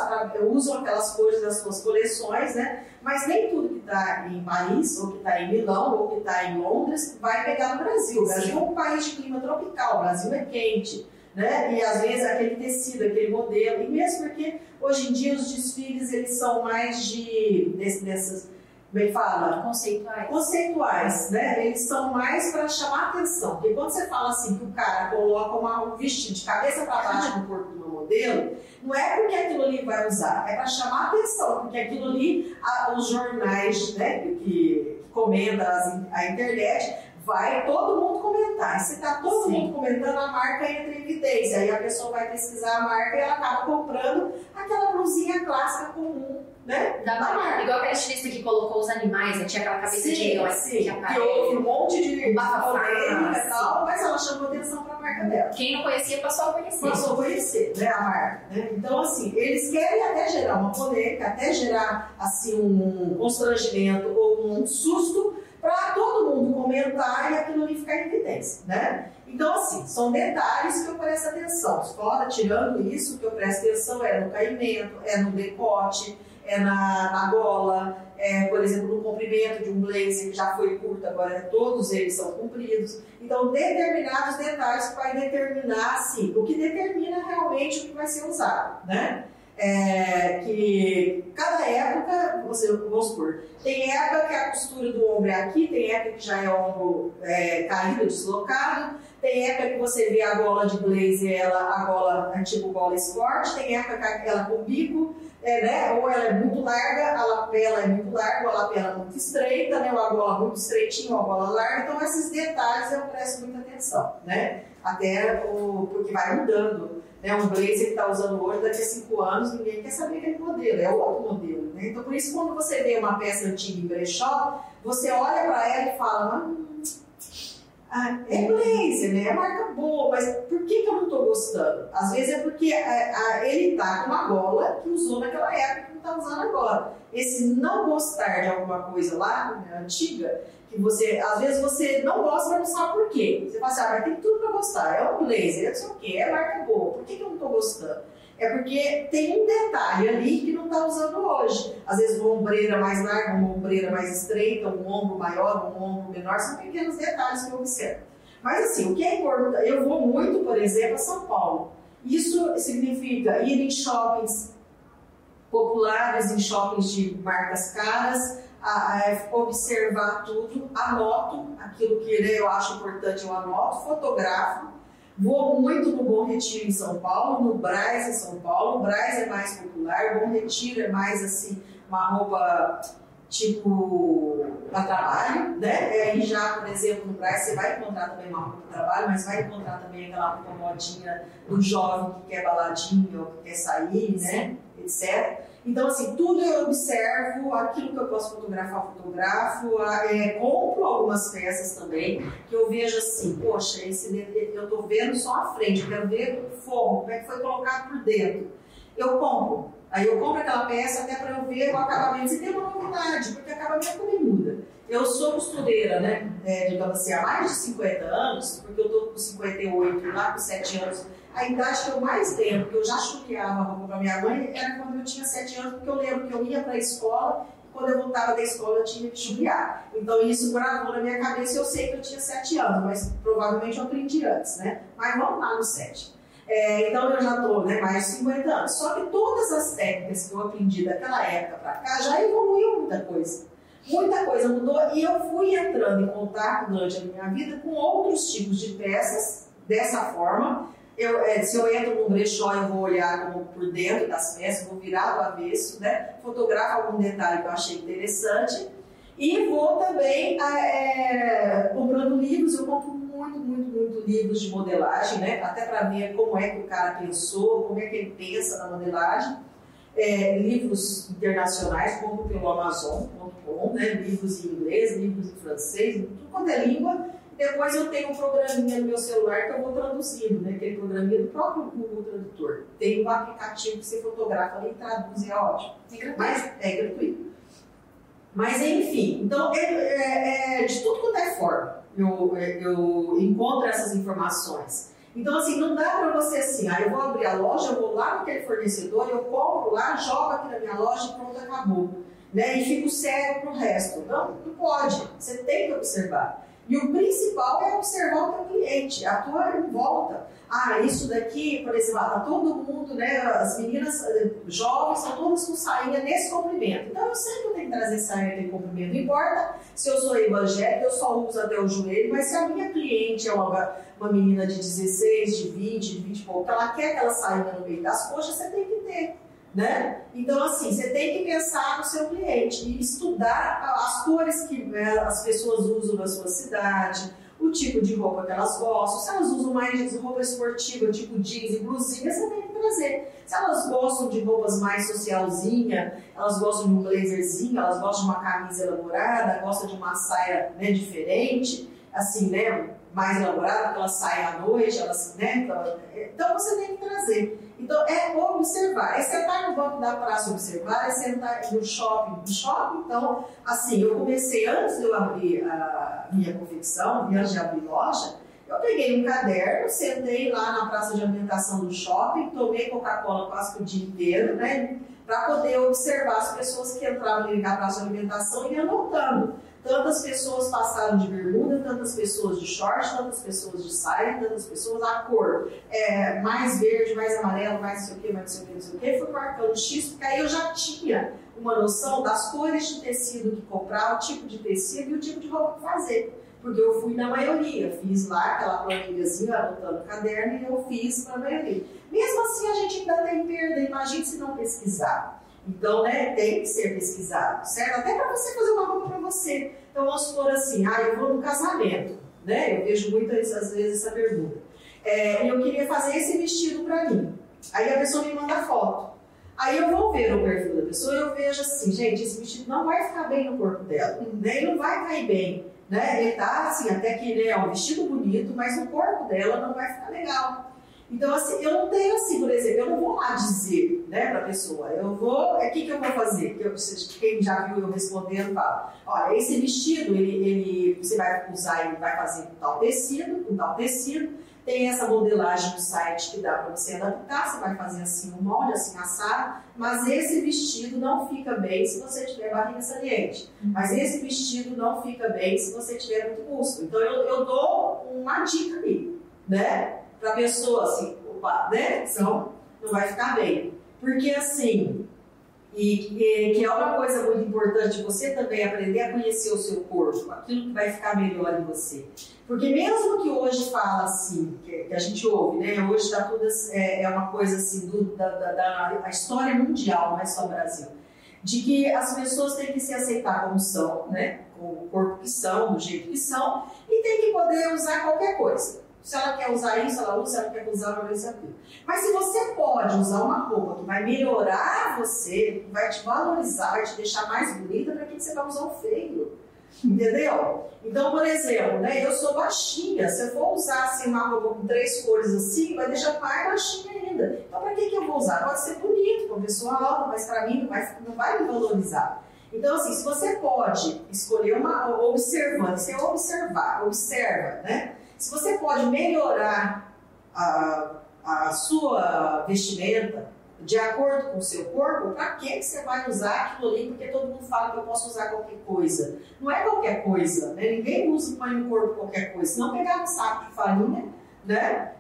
usam aquelas cores nas suas coleções, né, mas nem tudo que está em Paris, ou que está em Milão, ou que está em Londres, vai pegar no Brasil. O Brasil é um país de clima tropical, o Brasil é quente. Né? E às vezes aquele tecido, aquele modelo, e mesmo porque hoje em dia os desfiles eles são mais de dessas, como é que fala? Conceituais. Conceituais, né? Eles são mais para chamar atenção. Porque quando você fala assim que o cara coloca uma, um vestido de cabeça para baixo no corpo de uma modelo, não é porque aquilo ali vai usar, é para chamar atenção, porque aquilo ali, a, os jornais né, que, comentam a internet, vai todo mundo comentar. E se está todo Sim. mundo comentando, a marca entra em evidência. Aí a pessoa vai pesquisar a marca e ela acaba comprando aquela blusinha clássica comum. Né? Da, da marca. Igual aquela estilista que colocou os animais, né? tinha aquela cabeça sim, de leão sim. que aparece. Que houve um monte de polêmica e tal, mas ela chamou atenção para a marca dela. Quem não conhecia passou a conhecer. Passou a conhecer né, a marca. Né? Então, assim, eles querem até gerar uma polêmica, até gerar assim, um constrangimento ou um susto para todo mundo comentar e aquilo ali ficar em evidência, né? Então, assim, são detalhes que eu presto atenção. Fora, tirando isso, o que eu presto atenção é no caimento, é no decote, é na, na gola, é, por exemplo, no comprimento de um blazer que já foi curto, agora todos eles são compridos. Então, determinados detalhes vai determinar, assim, o que determina realmente o que vai ser usado, né? É, que cada época, você, vamos supor, tem época que a costura do ombro é aqui, tem época que já é ombro é, caído, deslocado, tem época que você vê a gola de blazer, ela, a gola, a tipo gola esporte, tem época que ela com bico, é, né? ou ela é muito larga, a lapela é muito larga, ou a lapela é muito estreita, né? ou a gola muito estreitinha, ou a gola larga, então esses detalhes eu presto muita atenção, né? até o, porque vai mudando né, um blazer que está usando hoje, daqui a cinco anos, ninguém quer saber aquele modelo, é outro modelo. Né? Então, por isso, quando você vê uma peça antiga em brechó, você olha para ela e fala, ah, é blazer, né? é marca boa, mas por que, que eu não estou gostando? Às vezes é porque a, a, ele está com uma gola que usou naquela época que não está usando agora. Esse não gostar de alguma coisa lá, né, antiga, que você, às vezes você não gosta, mas não sabe por quê. Você fala assim, ah, mas tem tudo para gostar, é um blazer, é não sei o quê, é marca boa, por que, que eu não estou gostando? É porque tem um detalhe ali que não está usando hoje. Às vezes uma ombreira mais larga, uma ombreira mais estreita, um ombro maior, um ombro menor, são pequenos detalhes que eu observo. Mas assim, o que é importante, eu vou muito, por exemplo, a São Paulo. Isso significa ir em shoppings populares, em shoppings de marcas caras, a, a observar tudo, anoto aquilo que eu acho importante, eu anoto, fotografo. Vou muito no Bom Retiro em São Paulo, no Braz em São Paulo. O Braz é mais popular, o Bom Retiro é mais assim, uma roupa tipo para trabalho, né? E aí já, por exemplo, no Braz você vai encontrar também uma roupa para trabalho, mas vai encontrar também aquela roupa modinha do jovem que quer baladinha ou que quer sair, né? Etc. Então, assim, tudo eu observo, aquilo que eu posso fotografar, fotografo, é, compro algumas peças também, que eu vejo assim, poxa, esse, eu estou vendo só a frente, eu quero ver o forro, como é que foi colocado por dentro. Eu compro. Aí eu compro aquela peça até para eu ver o acabamento. Se tem uma novidade, porque acabamento também muda. Eu sou costureira, né, é, digamos assim, há mais de 50 anos, porque eu estou com 58, lá com 7 anos, a idade que eu mais lembro, que eu já chuteava a roupa para minha mãe, era quando eu tinha 7 anos, porque eu lembro que eu ia para a escola e quando eu voltava da escola eu tinha que chutear. Então isso gravou na minha cabeça eu sei que eu tinha 7 anos, mas provavelmente eu aprendi antes, né? Mas vamos lá no 7. É, então eu já estou né, mais de 50 anos. Só que todas as técnicas que eu aprendi daquela época para cá já evoluiu muita coisa. Muita coisa mudou e eu fui entrando em contato durante a minha vida com outros tipos de peças dessa forma eu, é, se eu entro num brechó, eu vou olhar como por dentro das peças, vou virar do avesso, né? fotografo algum detalhe que eu achei interessante e vou também é, comprando livros. Eu compro muito, muito, muito livros de modelagem, né? até para ver como é que o cara pensou, como é que ele pensa na modelagem. É, livros internacionais, compro pelo Amazon.com, né? livros em inglês, livros em francês, tudo quanto é língua Depois eu tenho um programinha no meu celular que eu vou traduzindo, né? Aquele programinha do próprio Google Tradutor. Tem um aplicativo que você fotografa e traduz, é ótimo. É gratuito. Mas é gratuito. Mas enfim, então é, é, é, de tudo quanto é forma eu, eu encontro essas informações. Então, assim, não dá para você assim, ah, eu vou abrir a loja, eu vou lá naquele fornecedor, eu compro lá, jogo aqui na minha loja e pronto, acabou. Né? E fico cego pro resto. Não, não pode. Você tem que observar. E o principal é observar o teu cliente, atuar em volta. Ah, isso daqui, por exemplo, está todo mundo, né? As meninas eh, jovens estão todas com sainha nesse comprimento. Então eu eu tenho que trazer sainha de comprimento. Não importa se eu sou evangélica, eu só uso até o joelho, mas se a minha cliente é uma, uma menina de 16, de 20, de 20 e pouco, ela quer aquela sainha no meio das coxas, você tem que ter. Né? Então, assim, você tem que pensar no seu cliente e estudar as cores que né, as pessoas usam na sua cidade, o tipo de roupa que elas gostam. Se elas usam mais roupa esportiva, tipo jeans e blusinha, você tem que trazer. Se elas gostam de roupas mais socialzinha, elas gostam de um blazerzinho, elas gostam de uma camisa elaborada, gostam de uma saia né, diferente, assim, né? Mais elaborada, porque elas saem à noite, elas, né? Então, então você tem que trazer. Então, é observar. É sentar no banco da praça observar, é sentar no shopping no shopping. Então, assim, eu comecei antes de eu abrir a minha confecção, antes de abrir loja, eu peguei um caderno, sentei lá na praça de alimentação do shopping, tomei Coca-Cola quase o dia inteiro, né? Para poder observar as pessoas que entravam ali na praça de alimentação e anotando. Tantas pessoas passaram de bermuda, tantas pessoas de short, tantas pessoas de saia, tantas pessoas, a cor é, mais verde, mais amarelo, mais não sei o que, mais não sei o que, não sei o que, fui marcando X, porque aí eu já tinha uma noção das cores de tecido que comprar, o tipo de tecido e o tipo de roupa que fazer. Porque eu fui na maioria, fiz lá aquela planilhazinha, anotando o caderno, e eu fiz para a maioria. Mesmo assim, a gente ainda tem perda, imagine se não pesquisar. Então, né, tem que ser pesquisado, certo? Até para você fazer uma roupa para você. Então, vamos supor assim, ah, eu vou num casamento, né? Eu vejo muitas vezes essa pergunta. É, eu queria fazer esse vestido para mim. Aí a pessoa me manda foto. Aí eu vou ver o perfil da pessoa e eu vejo assim, gente, esse vestido não vai ficar bem no corpo dela, né? Não vai cair bem, né? Ele tá assim, até que ele é um vestido bonito, mas o corpo dela não vai ficar legal. Então, assim, eu não tenho assim, por exemplo, eu não vou lá dizer né, para a pessoa, eu vou, o é, que, que eu vou fazer? Que eu, quem já viu eu respondendo fala, olha, esse vestido, ele, ele, você vai usar, ele vai fazer com tal tecido, com tal tecido, tem essa modelagem no site que dá para você adaptar, você vai fazer assim um molde, assim assado, mas esse vestido não fica bem se você tiver barriga saliente. Mas esse vestido não fica bem se você tiver muito músculo. Então eu, eu dou uma dica ali, né? Para a pessoa, assim, opa, né? Então, não vai ficar bem. Porque, assim, e, e, que é uma coisa muito importante, você também aprender a conhecer o seu corpo, aquilo que vai ficar melhor em você. Porque mesmo que hoje fala assim, que, que a gente ouve, né? Hoje está tudo é, é, uma coisa assim do, da, da, da história mundial, não é só Brasil, de que as pessoas têm que se aceitar como são, né? Com o corpo que são, do jeito que são, e tem que poder usar qualquer coisa. Se ela quer usar isso, ela usa, se ela quer usar, ela usa aquilo. Mas se você pode usar uma roupa que vai melhorar você, vai te valorizar, vai te deixar mais bonita, para que você vai usar o feio? Entendeu? Então, por exemplo, né, eu sou baixinha. Se eu for usar assim, uma roupa com três cores assim, vai deixar mais baixinha ainda. Então, para que, que eu vou usar? Pode ser bonito para pessoa alta, mas para mim não vai, não vai me valorizar. Então, assim, se você pode escolher uma observando, você observar, observa, né? Se você pode melhorar a, a sua vestimenta de acordo com o seu corpo, para que você vai usar aquilo ali? Porque todo mundo fala que eu posso usar qualquer coisa. Não é qualquer coisa, né? Ninguém usa põe no corpo qualquer coisa. Se não pegar um saco de farinha, né?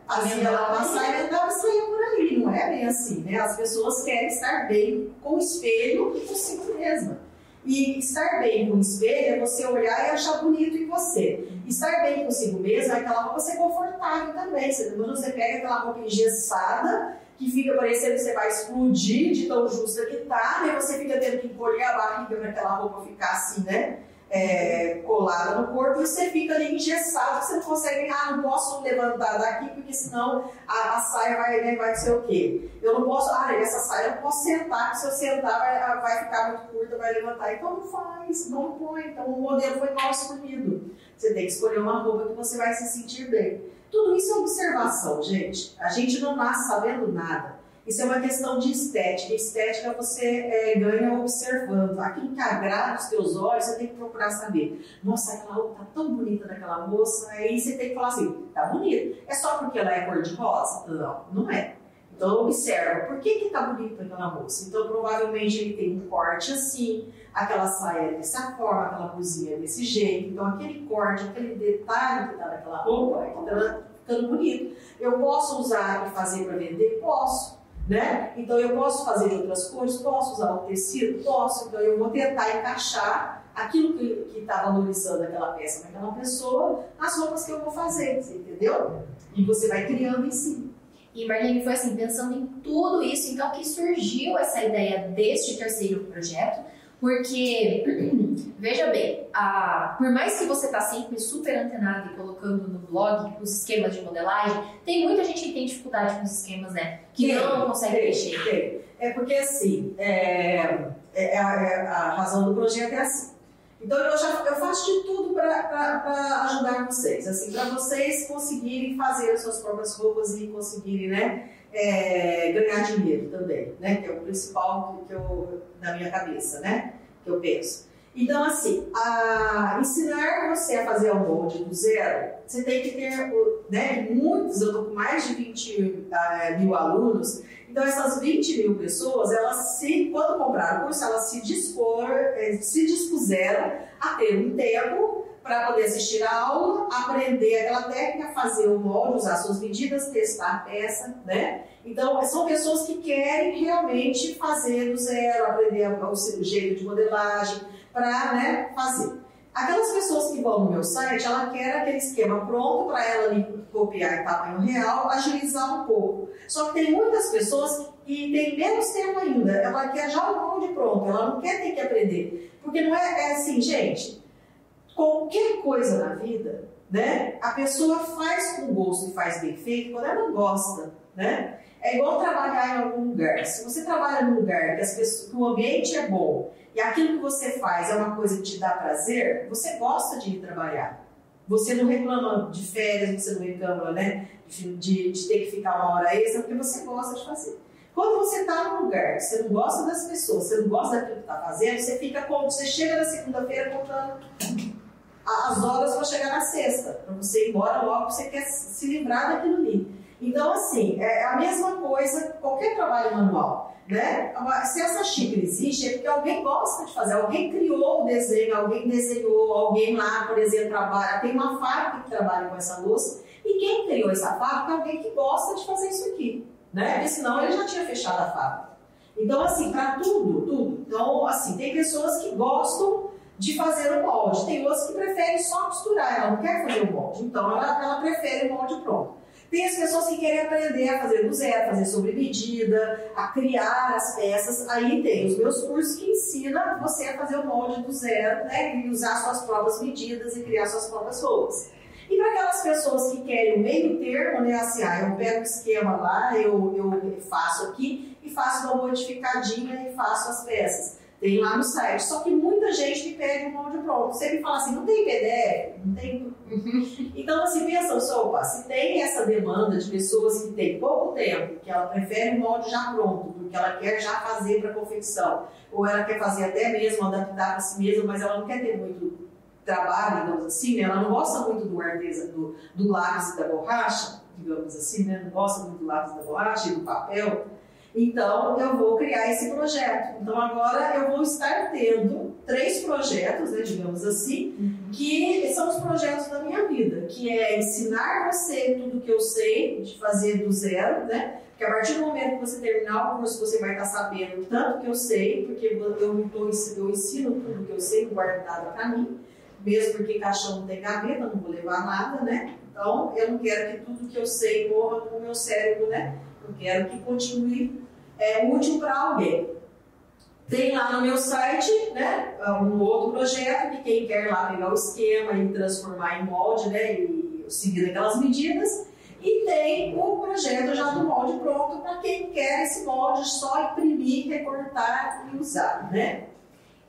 Lá uma saia e dava saia por aí. Não é bem assim, né? As pessoas querem estar bem com o espelho e consigo mesma. E estar bem com o espelho é você olhar e achar bonito em você. Estar bem consigo mesmo é aquela roupa ser confortável também. Você, quando você pega aquela roupa engessada, que fica parecendo que você vai explodir de tão justa que tá, e você fica tendo que encolher a barriga para aquela roupa ficar assim, né? É, colada no corpo, e você fica ali engessado, você não consegue, ah, não posso levantar daqui porque senão a, a saia vai, né, vai ser o quê? Eu não posso, ah, essa saia eu não posso sentar, porque se eu sentar vai, vai ficar muito curta, vai levantar. Então não faz, não põe. Então o modelo foi mal escolhido. Você tem que escolher uma roupa que você vai se sentir bem. Tudo isso é observação, gente. A gente não nasce sabendo nada. Isso é uma questão de estética. Estética você é, ganha observando. Aquilo que agrada os teus olhos, você tem que procurar saber. Nossa, aquela roupa tá tão bonita daquela moça. Aí você tem que falar assim, tá bonita. É só porque ela é cor de rosa? Não, não é. Então observa, por que que tá bonita aquela moça? Então provavelmente ele tem um corte assim, aquela saia é dessa forma, aquela blusinha é desse jeito. Então aquele corte, aquele detalhe que tá naquela roupa, tá ficando bonito. Eu posso usar e fazer para vender? Posso. Né? Então eu posso fazer outras cores, posso usar o tecido, posso. Então eu vou tentar encaixar aquilo que está valorizando aquela peça naquela pessoa nas roupas que eu vou fazer, você entendeu? E você vai criando em si. E Marlene foi assim, pensando em tudo isso, então que surgiu essa ideia deste terceiro projeto, porque, veja bem, a, por mais que você está sempre super antenado e colocando no blog os esquemas de modelagem, tem muita gente que tem dificuldade com os esquemas, né? Que tem, não consegue tem, mexer. Tem. É porque assim, é, é, é, a razão do projeto é assim. Então eu já eu faço de tudo para ajudar vocês, assim, para vocês conseguirem fazer as suas próprias roupas e conseguirem, né, é, ganhar dinheiro também, né, que é o principal que eu na minha cabeça, né, que eu penso. Então, assim, a, ensinar você a fazer molde do zero, você tem que ter, né, muitos, eu estou com mais de 20 uh, eh, mil alunos, então essas 20 mil pessoas, elas se, quando compraram o curso, elas se, dispor, eh, se dispuseram a ter um tempo para poder assistir a aula, aprender aquela técnica, fazer o molde, usar suas medidas, testar a peça, né? Então, são pessoas que querem realmente fazer do zero, aprender o jeito de modelagem, para né, fazer. Aquelas pessoas que vão no meu site, ela quer aquele esquema pronto para ela ali, copiar em tamanho real, agilizar um pouco. Só que tem muitas pessoas que têm menos tempo ainda. Ela quer já o molde pronto, ela não quer ter que aprender. Porque não é, é assim, gente, qualquer coisa na vida, né? A pessoa faz com gosto e faz bem feito quando ela gosta, né? É igual trabalhar em algum lugar. Se você trabalha num lugar que, as pessoas, que o ambiente é bom e aquilo que você faz é uma coisa que te dá prazer, você gosta de ir trabalhar. Você não reclama de férias, você não reclama né, de, de, de ter que ficar uma hora extra, porque você gosta de fazer. Quando você está num lugar que você não gosta das pessoas, você não gosta daquilo que está fazendo, você fica como, você chega na segunda-feira contando as horas para chegar na sexta, para você ir embora logo, você quer se livrar daquilo ali. Então, assim, é a mesma coisa qualquer trabalho manual. Né? Se essa xícara existe, é porque alguém gosta de fazer, alguém criou o desenho, alguém desenhou, alguém lá, por exemplo, trabalha, tem uma fábrica que trabalha com essa louça, e quem criou essa fábrica é alguém que gosta de fazer isso aqui, né? Porque senão ele já tinha fechado a fábrica. Então, assim, para tudo, tudo. Então, assim, tem pessoas que gostam de fazer o molde, tem outras que preferem só costurar, ela não quer fazer o molde, então ela, ela prefere o molde pronto. Tem as pessoas que querem aprender a fazer do zero, fazer sobre medida, a criar as peças. Aí tem os meus cursos que ensinam você a fazer o molde do zero, né? E usar suas próprias medidas e criar suas próprias roupas. E para aquelas pessoas que querem o meio termo, né? Assim, ah, eu pego o esquema lá, eu, eu faço aqui e faço uma modificadinha e faço as peças. Tem lá no site. Só que muita gente me pede um molde pronto. Você me fala assim, não tem PDF? Não tem. então, assim, pensa, opa, se tem essa demanda de pessoas que têm pouco tempo, que ela prefere um molde já pronto, porque ela quer já fazer para confecção, ou ela quer fazer até mesmo, adaptar para si mesma, mas ela não quer ter muito trabalho, digamos assim, né? ela não gosta muito do artesã, do, do lápis e da borracha, digamos assim, né? não gosta muito do lápis da borracha e do papel. Então, eu vou criar esse projeto. Então, agora eu vou estar tendo três projetos, né, digamos assim, que são os projetos da minha vida, que é ensinar você tudo que eu sei, de fazer do zero, né? Porque a partir do momento que você terminar o curso, você vai estar sabendo tanto que eu sei, porque eu, eu, eu ensino tudo que eu sei, guardo nada para mim, mesmo porque caixão não tem gaveta, não vou levar nada, né? Então, eu não quero que tudo que eu sei morra no meu cérebro, né? Eu quero que continue é, útil para alguém. Tem lá no meu site né, um outro projeto que quem quer lá pegar o esquema e transformar em molde, né, e seguindo aquelas medidas. E tem o projeto já do molde pronto para quem quer esse molde só imprimir, recortar e usar, né?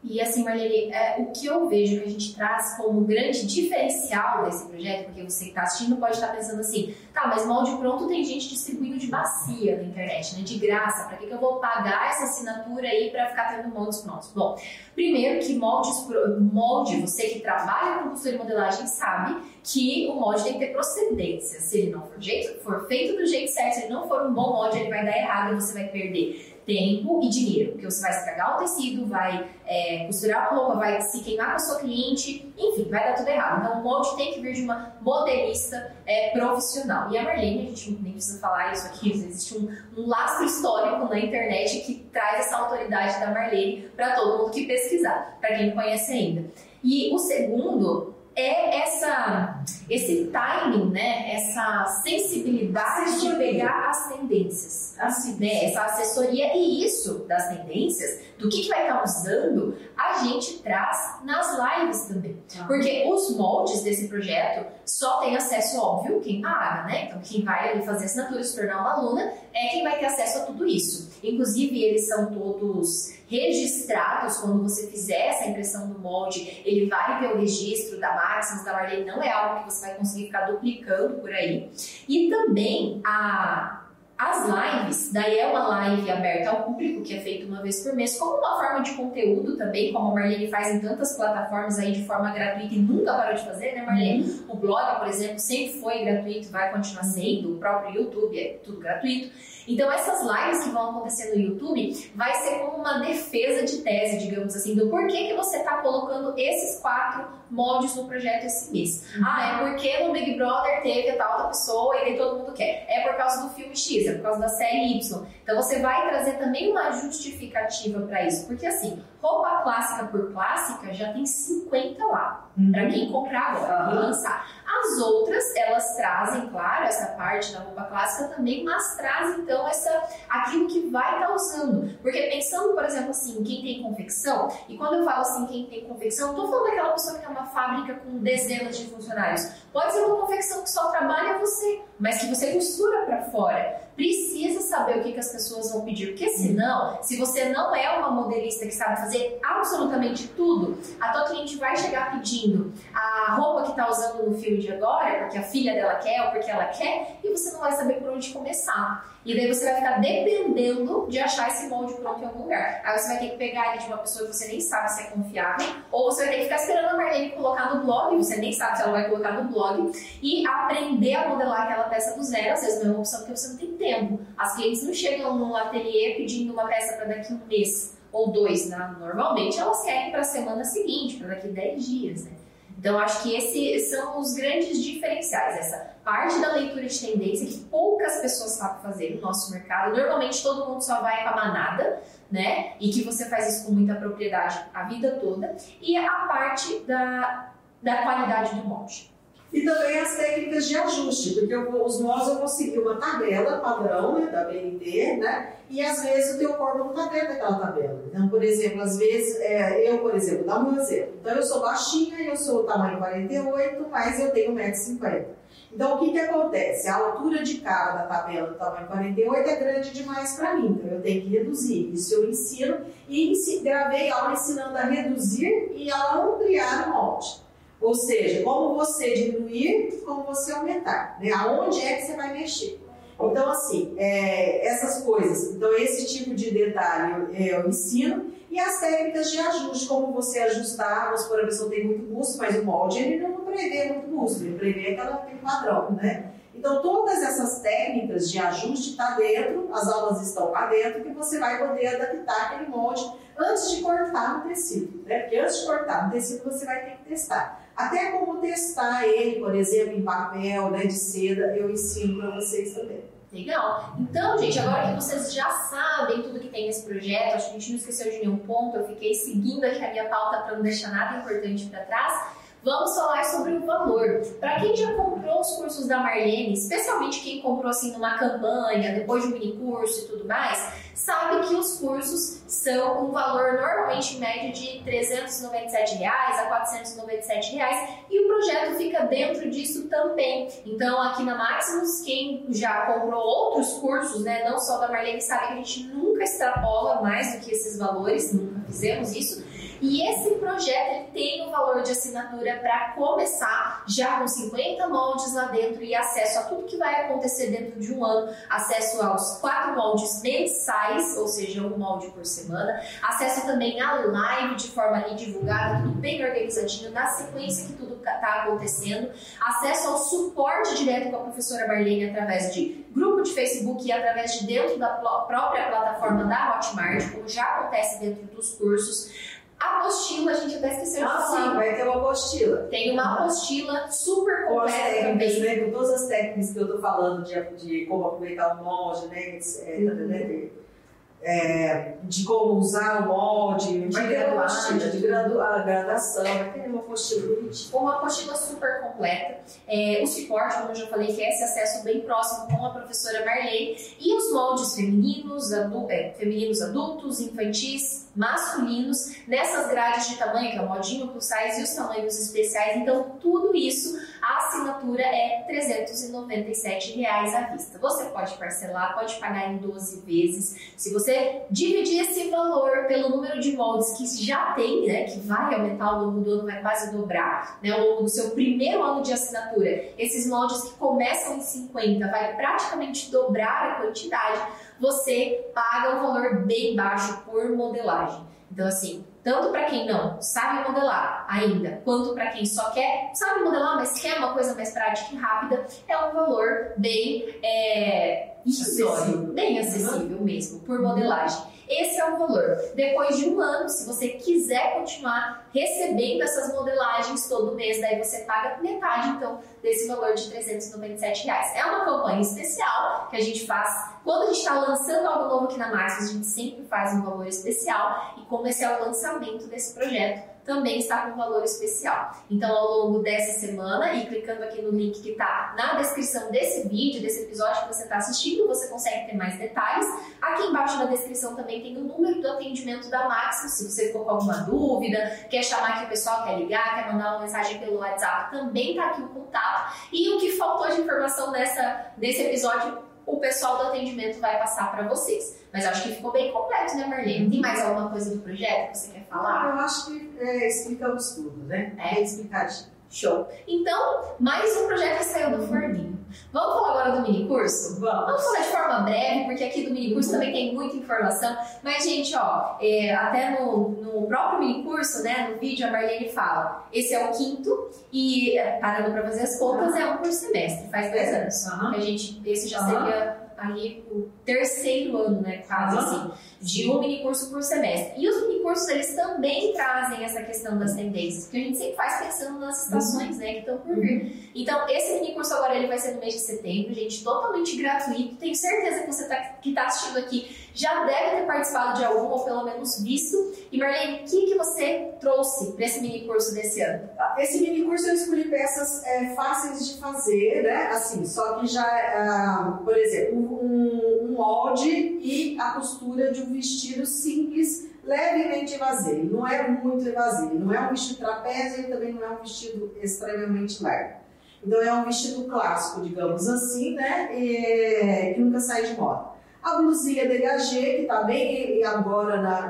E assim, Marlene, é, o que eu vejo que a gente traz como grande diferencial desse projeto, porque você que está assistindo pode estar pensando assim, tá, mas molde pronto tem gente distribuindo de bacia na internet, né? De graça, para que, que eu vou pagar essa assinatura aí para ficar tendo moldes prontos? Bom, primeiro que moldes, molde, você que trabalha com costura e modelagem sabe que o molde tem que ter procedência. Se ele não for, jeito, for feito do jeito certo, se ele não for um bom molde, ele vai dar errado e você vai perder tempo e dinheiro, porque você vai estragar o tecido, vai é, costurar a roupa, vai se queimar com a sua cliente, enfim, vai dar tudo errado. Então, o molde tem que vir de uma modelista é, profissional. E a Marlene, a gente nem precisa falar isso aqui, existe um, um lastro histórico na internet que traz essa autoridade da Marlene para todo mundo que pesquisar, para quem não conhece ainda. E o segundo é essa, esse timing, né? essa sensibilidade assessoria. de pegar as tendências, né? essa assessoria e isso das tendências, do que, que vai estar usando, a gente traz nas lives também. Ah. Porque os moldes desse projeto só tem acesso, óbvio, quem paga, né? Então, quem vai ali fazer assinatura se tornar uma aluna é quem vai ter acesso a tudo isso. Inclusive, eles são todos registrados quando você fizer essa impressão do molde, ele vai ter o registro da Maximus, da Marlene, não é algo que você vai conseguir ficar duplicando por aí. E também a as lives, daí é uma live aberta ao público, que é feita uma vez por mês, como uma forma de conteúdo também, como a Marlene faz em tantas plataformas aí de forma gratuita e nunca parou de fazer, né, Marlene? Uhum. O blog, por exemplo, sempre foi gratuito, vai continuar sendo, o próprio YouTube é tudo gratuito. Então, essas lives que vão acontecer no YouTube vai ser como uma defesa de tese, digamos assim, do porquê que você está colocando esses quatro moldes no projeto esse mês. Uhum. Ah, é porque no Big Brother teve a tal outra pessoa e daí todo mundo quer. É por causa do filme X, é por causa da série Y. Então, você vai trazer também uma justificativa para isso. Porque, assim, roupa clássica por clássica já tem 50 lá, uhum. para quem comprar agora uhum. e lançar. As outras, elas trazem, claro, essa parte da roupa clássica também, mas trazem então essa aquilo que vai estar tá usando. Porque pensando, por exemplo, assim, quem tem confecção, e quando eu falo assim, quem tem confecção, não tô falando daquela pessoa que tem uma fábrica com dezenas de funcionários. Pode ser uma confecção que só trabalha você, mas que você costura para fora. Precisa saber o que, que as pessoas vão pedir, porque senão, se você não é uma modelista que sabe fazer absolutamente tudo, a tua cliente vai chegar pedindo a roupa que está usando no filme de agora, porque a filha dela quer ou porque ela quer, e você não vai saber por onde começar. E daí você vai ficar dependendo de achar esse molde pronto em algum lugar. Aí você vai ter que pegar ele de uma pessoa que você nem sabe se é confiável, ou você vai ter que ficar esperando a Marlene colocar no blog, você nem sabe se ela vai colocar no blog, e aprender a modelar aquela peça do zero. Às vezes não é uma opção porque você não tem tempo. As clientes não chegam no ateliê pedindo uma peça para daqui um mês ou dois. Né? Normalmente elas querem para a semana seguinte, para daqui 10 dias. Né? Então, acho que esses são os grandes diferenciais, essa parte da leitura de tendência que poucas pessoas sabem fazer no nosso mercado. Normalmente, todo mundo só vai para a manada, né? E que você faz isso com muita propriedade a vida toda. E a parte da, da qualidade do molde. E também as técnicas de ajuste, porque os nós eu vou seguir uma tabela padrão né, da BNT, né? E às vezes o teu corpo não está dentro daquela tabela. Então, por exemplo, às vezes, é, eu, por exemplo, dá um exemplo. Então, eu sou baixinha, eu sou tamanho 48, mas eu tenho 1,50m. Então, o que, que acontece? A altura de cara da tabela do tamanho 48 é grande demais para mim, então eu tenho que reduzir. Isso eu ensino e gravei aula ensinando a reduzir e a ampliar o molde. Ou seja, como você diminuir, como você aumentar. Né? Aonde é que você vai mexer? Então, assim, é, essas coisas. Então, esse tipo de detalhe eu, é, eu, ensino. E as técnicas de ajuste, como você ajustar, vamos supor, a pessoa tem muito músculo, mas o molde ele não prevê muito músculo, ele prevê aquela, aquele padrão, né? Então, todas essas técnicas de ajuste estão tá dentro, as aulas estão lá dentro, que você vai poder adaptar aquele molde antes de cortar no tecido, né? Porque antes de cortar no tecido, você vai ter que testar. Até como testar ele, por exemplo, em papel, né, de seda, eu ensino para vocês também. Legal. Então, gente, agora que vocês já sabem tudo que tem nesse projeto, acho que a gente não esqueceu de nenhum ponto, eu fiquei seguindo aqui a minha pauta para não deixar nada importante para trás. Vamos falar sobre o valor. Para quem já comprou os cursos da Marlene, especialmente quem comprou assim numa campanha, depois de um mini curso e tudo mais, sabe que os cursos são um valor normalmente em média de 397 reais a 497 reais, e o projeto fica dentro disso também. Então, aqui na Maximus, quem já comprou outros cursos, né, não só da Marlene, sabe que a gente nunca extrapola mais do que esses valores, nunca fizemos isso. E esse projeto ele tem o um valor de assinatura para começar, já com 50 moldes lá dentro e acesso a tudo que vai acontecer dentro de um ano, acesso aos quatro moldes mensais, ou seja, um molde por semana, acesso também à live de forma ali divulgada, tudo bem organizadinho, na sequência que tudo está acontecendo, acesso ao suporte direto com a professora Marlene através de grupo de Facebook e através de dentro da própria plataforma da Hotmart, como já acontece dentro dos cursos. Apostila, a gente até esqueceu de ah, falar. Sim, vai ter uma apostila. Tem uma apostila super completa técnicas, também. né? Com todas as técnicas que eu tô falando de, de como aproveitar o molde, né? etc, né? De, é, de como usar o molde, de graduação, de graduação, vai ter uma apostila bonitinha. Uma apostila super completa. É, o suporte, como eu já falei, que é esse acesso bem próximo com a professora Marlene. E os moldes femininos, adu é, femininos adultos, infantis, masculinos, nessas grades de tamanho, que é o modinho plus size e os tamanhos especiais. Então, tudo isso, a assinatura é 397 reais à vista. Você pode parcelar, pode pagar em 12 vezes. Se você dividir esse valor pelo número de moldes que já tem, né, que vai aumentar ao longo do ano, vai quase dobrar, né, ao longo do seu primeiro ano de assinatura, esses moldes que começam em 50 vai praticamente dobrar a quantidade, você paga um valor bem baixo por modelagem. Então, assim, tanto para quem não sabe modelar ainda, quanto para quem só quer, sabe modelar, mas quer uma coisa mais prática e rápida, é um valor bem é, irrisório, bem acessível mesmo, por modelagem. Esse é o valor. Depois de um ano, se você quiser continuar recebendo essas modelagens todo mês, daí você paga metade, então, desse valor de 397 reais. É uma campanha especial que a gente faz quando a gente está lançando algo novo aqui na Max, a gente sempre faz um valor especial e como esse é o lançamento desse projeto, também está com valor especial. Então, ao longo dessa semana, e clicando aqui no link que está na descrição desse vídeo, desse episódio que você está assistindo, você consegue ter mais detalhes. Aqui embaixo na descrição também tem o número do atendimento da Maximus, se você ficou com alguma dúvida, quer chamar aqui o pessoal, quer ligar, quer mandar uma mensagem pelo WhatsApp, também está aqui o contato. E o que faltou de informação nessa, nesse episódio, o pessoal do atendimento vai passar para vocês. Mas eu acho que ficou bem completo, né, Marlene? Tem mais alguma coisa do projeto que você quer falar? Eu acho que é, explicamos tudo, né? É. Bem explicadinho. Show! Então, mais um projeto que saiu do forninho. Vamos falar agora do mini curso? Vamos Vamos. falar de forma breve, porque aqui do mini curso também tem muita informação. Mas, gente, ó, é, até no, no próprio mini curso, né, no vídeo, a Marlene fala: esse é o quinto, e é, parando para fazer as contas, é um por semestre, faz dois É. anos. Que a gente, esse já Aham. seria ali o terceiro ano, né, quase assim, de um mini curso por semestre. E os mini cursos, eles também trazem essa questão das tendências, porque a gente sempre faz pensando nas estações, né, que estão por vir. Então, esse mini curso agora ele vai ser no mês de setembro, gente, totalmente gratuito. Tenho certeza que você tá, que está assistindo aqui já deve ter participado de algum, ou pelo menos visto. E Marlene, o que, que você trouxe para esse mini curso desse ano? Esse mini curso eu escolhi peças é, fáceis de fazer, né? Assim, só que já, ah, por exemplo, um, um molde e a costura de um vestido simples, levemente evasivo. Não é muito evasivo, não é um vestido trapézio e também não é um vestido extremamente largo. Então é um vestido clássico, digamos assim, né? E, que nunca sai de moda. A blusinha degagê, que tá bem agora, na,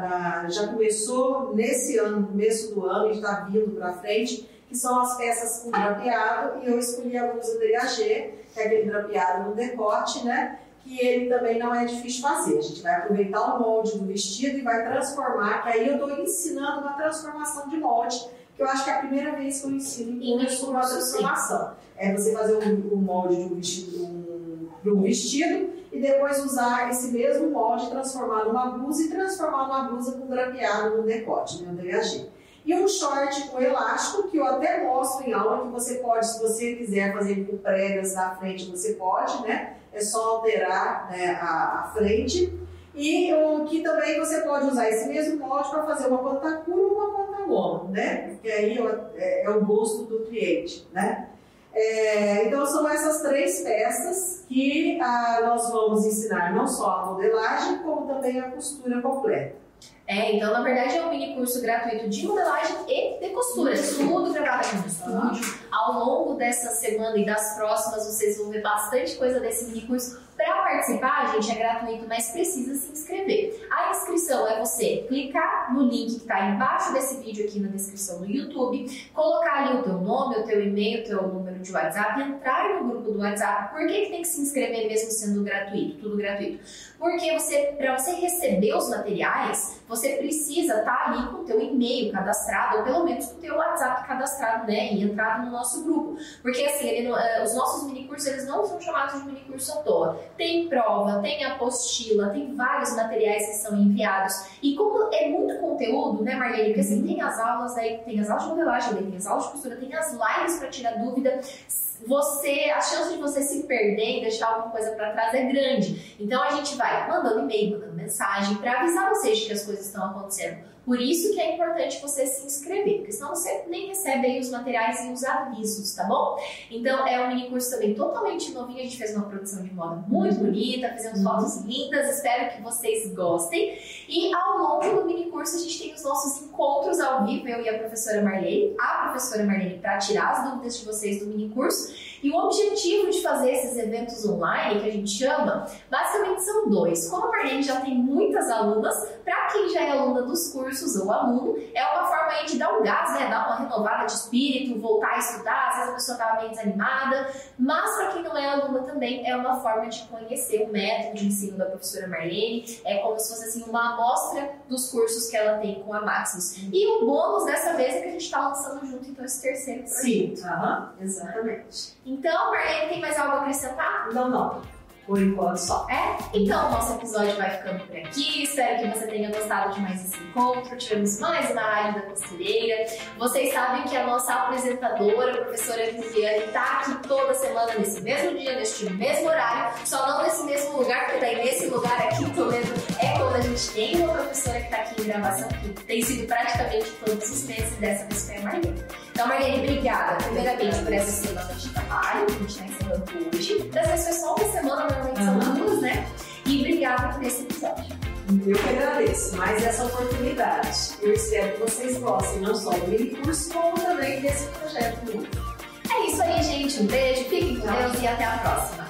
na- já começou nesse ano, no começo do ano, e está vindo para frente, que são as peças com drapeado, e eu escolhi a blusa degagê, que é aquele drapeado no decote, né? Que ele também não é difícil de fazer. A gente vai aproveitar o molde do vestido e vai transformar, que aí eu estou ensinando uma transformação de molde, que eu acho que é a primeira vez que eu ensino Em uma curso, sim. transformação. É você fazer um, um molde de um vestido, um, de um vestido e depois usar esse mesmo molde, transformar numa blusa e transformar numa blusa com drapeado no decote, né, degagê. E um short com elástico, que eu até mostro em aula, que você pode, se você quiser fazer com pregas na frente, você pode, né? É só alterar né, a, a frente. E o que também você pode usar esse mesmo molde para fazer uma pantacura ou uma pantalona, né? Porque aí é, é o gosto do cliente, né? É, então são essas três peças que ah, nós vamos ensinar não só a modelagem, como também a costura completa. É, então na verdade é um mini curso gratuito de modelagem e de costura, tudo gravado aqui no estúdio. Ao longo dessa semana e das próximas, vocês vão ver bastante coisa desse mini curso para participar, gente, é gratuito, mas precisa se inscrever. A inscrição é você clicar no link que está embaixo desse vídeo aqui na descrição do YouTube, colocar ali o teu nome, o teu e-mail, o teu número de WhatsApp, entrar no grupo do WhatsApp. Por que, que tem que se inscrever mesmo sendo gratuito? Tudo gratuito. Porque você, para você receber os materiais, você precisa estar tá ali com o teu e-mail cadastrado, ou pelo menos com o teu WhatsApp cadastrado, né, e entrado no nosso grupo. Porque assim, ele, uh, os nossos minicursos, eles não são chamados de minicurso à toa. Tem prova, tem apostila, tem vários materiais que são enviados. E como é muito conteúdo, né, Marlene? Porque assim, tem as aulas, aí tem as aulas de modelagem, tem as aulas de costura, tem as lives para tirar dúvida você, a chance de você se perder e deixar alguma coisa para trás é grande. Então a gente vai mandando e-mail, mandando mensagem para avisar vocês de que as coisas estão acontecendo. Por isso que é importante você se inscrever, porque senão você nem recebe aí os materiais e os avisos, tá bom? Então é um mini curso também totalmente novinho, a gente fez uma produção de moda muito bonita, fizemos fotos lindas, espero que vocês gostem. E ao longo do mini curso a gente tem os nossos encontros ao vivo, eu e a professora Marlene, a professora Marlene, para tirar as dúvidas de vocês do mini curso. E o objetivo de fazer esses eventos online, que a gente chama, basicamente são dois. Como a Marlene já tem muitas alunas, para quem já é aluna dos cursos ou aluno, é uma forma aí de dar um gás, né? Dar uma renovada de espírito, voltar a estudar, às vezes a pessoa estava meio desanimada. Mas para quem não é aluna também, é uma forma de conhecer o método de ensino da professora Marlene. É como se fosse assim uma amostra dos cursos que ela tem com a Maximus. E o bônus dessa vez é que a gente está lançando junto, então, esse terceiro projeto. Sim, uhum, exatamente. Então, Marlene, tem mais algo a acrescentar? Não, não. Por enquanto só. É? Então, nosso episódio vai ficando por aqui. Espero que você tenha gostado de mais esse encontro. Tivemos mais uma área da costureira. Vocês sabem que a nossa apresentadora, a professora Viviane, está aqui toda semana, nesse mesmo dia, neste mesmo horário. Só não nesse mesmo lugar, porque daí nesse lugar aqui em Toledo é quando a gente tem uma professora que está aqui em gravação, que tem sido praticamente todos os meses, dessa vez foi a. Então, Marlene, obrigada, primeiramente, por essa semana de trabalho que a gente está encerrando hoje. Dessa vez foi só uma semana, normalmente são duas, né? E obrigada por esse episódio. Eu que agradeço mais essa oportunidade. Eu espero que vocês gostem não só do mini curso, como também desse projeto. É isso aí, gente. Um beijo, fiquem com Deus e até a próxima.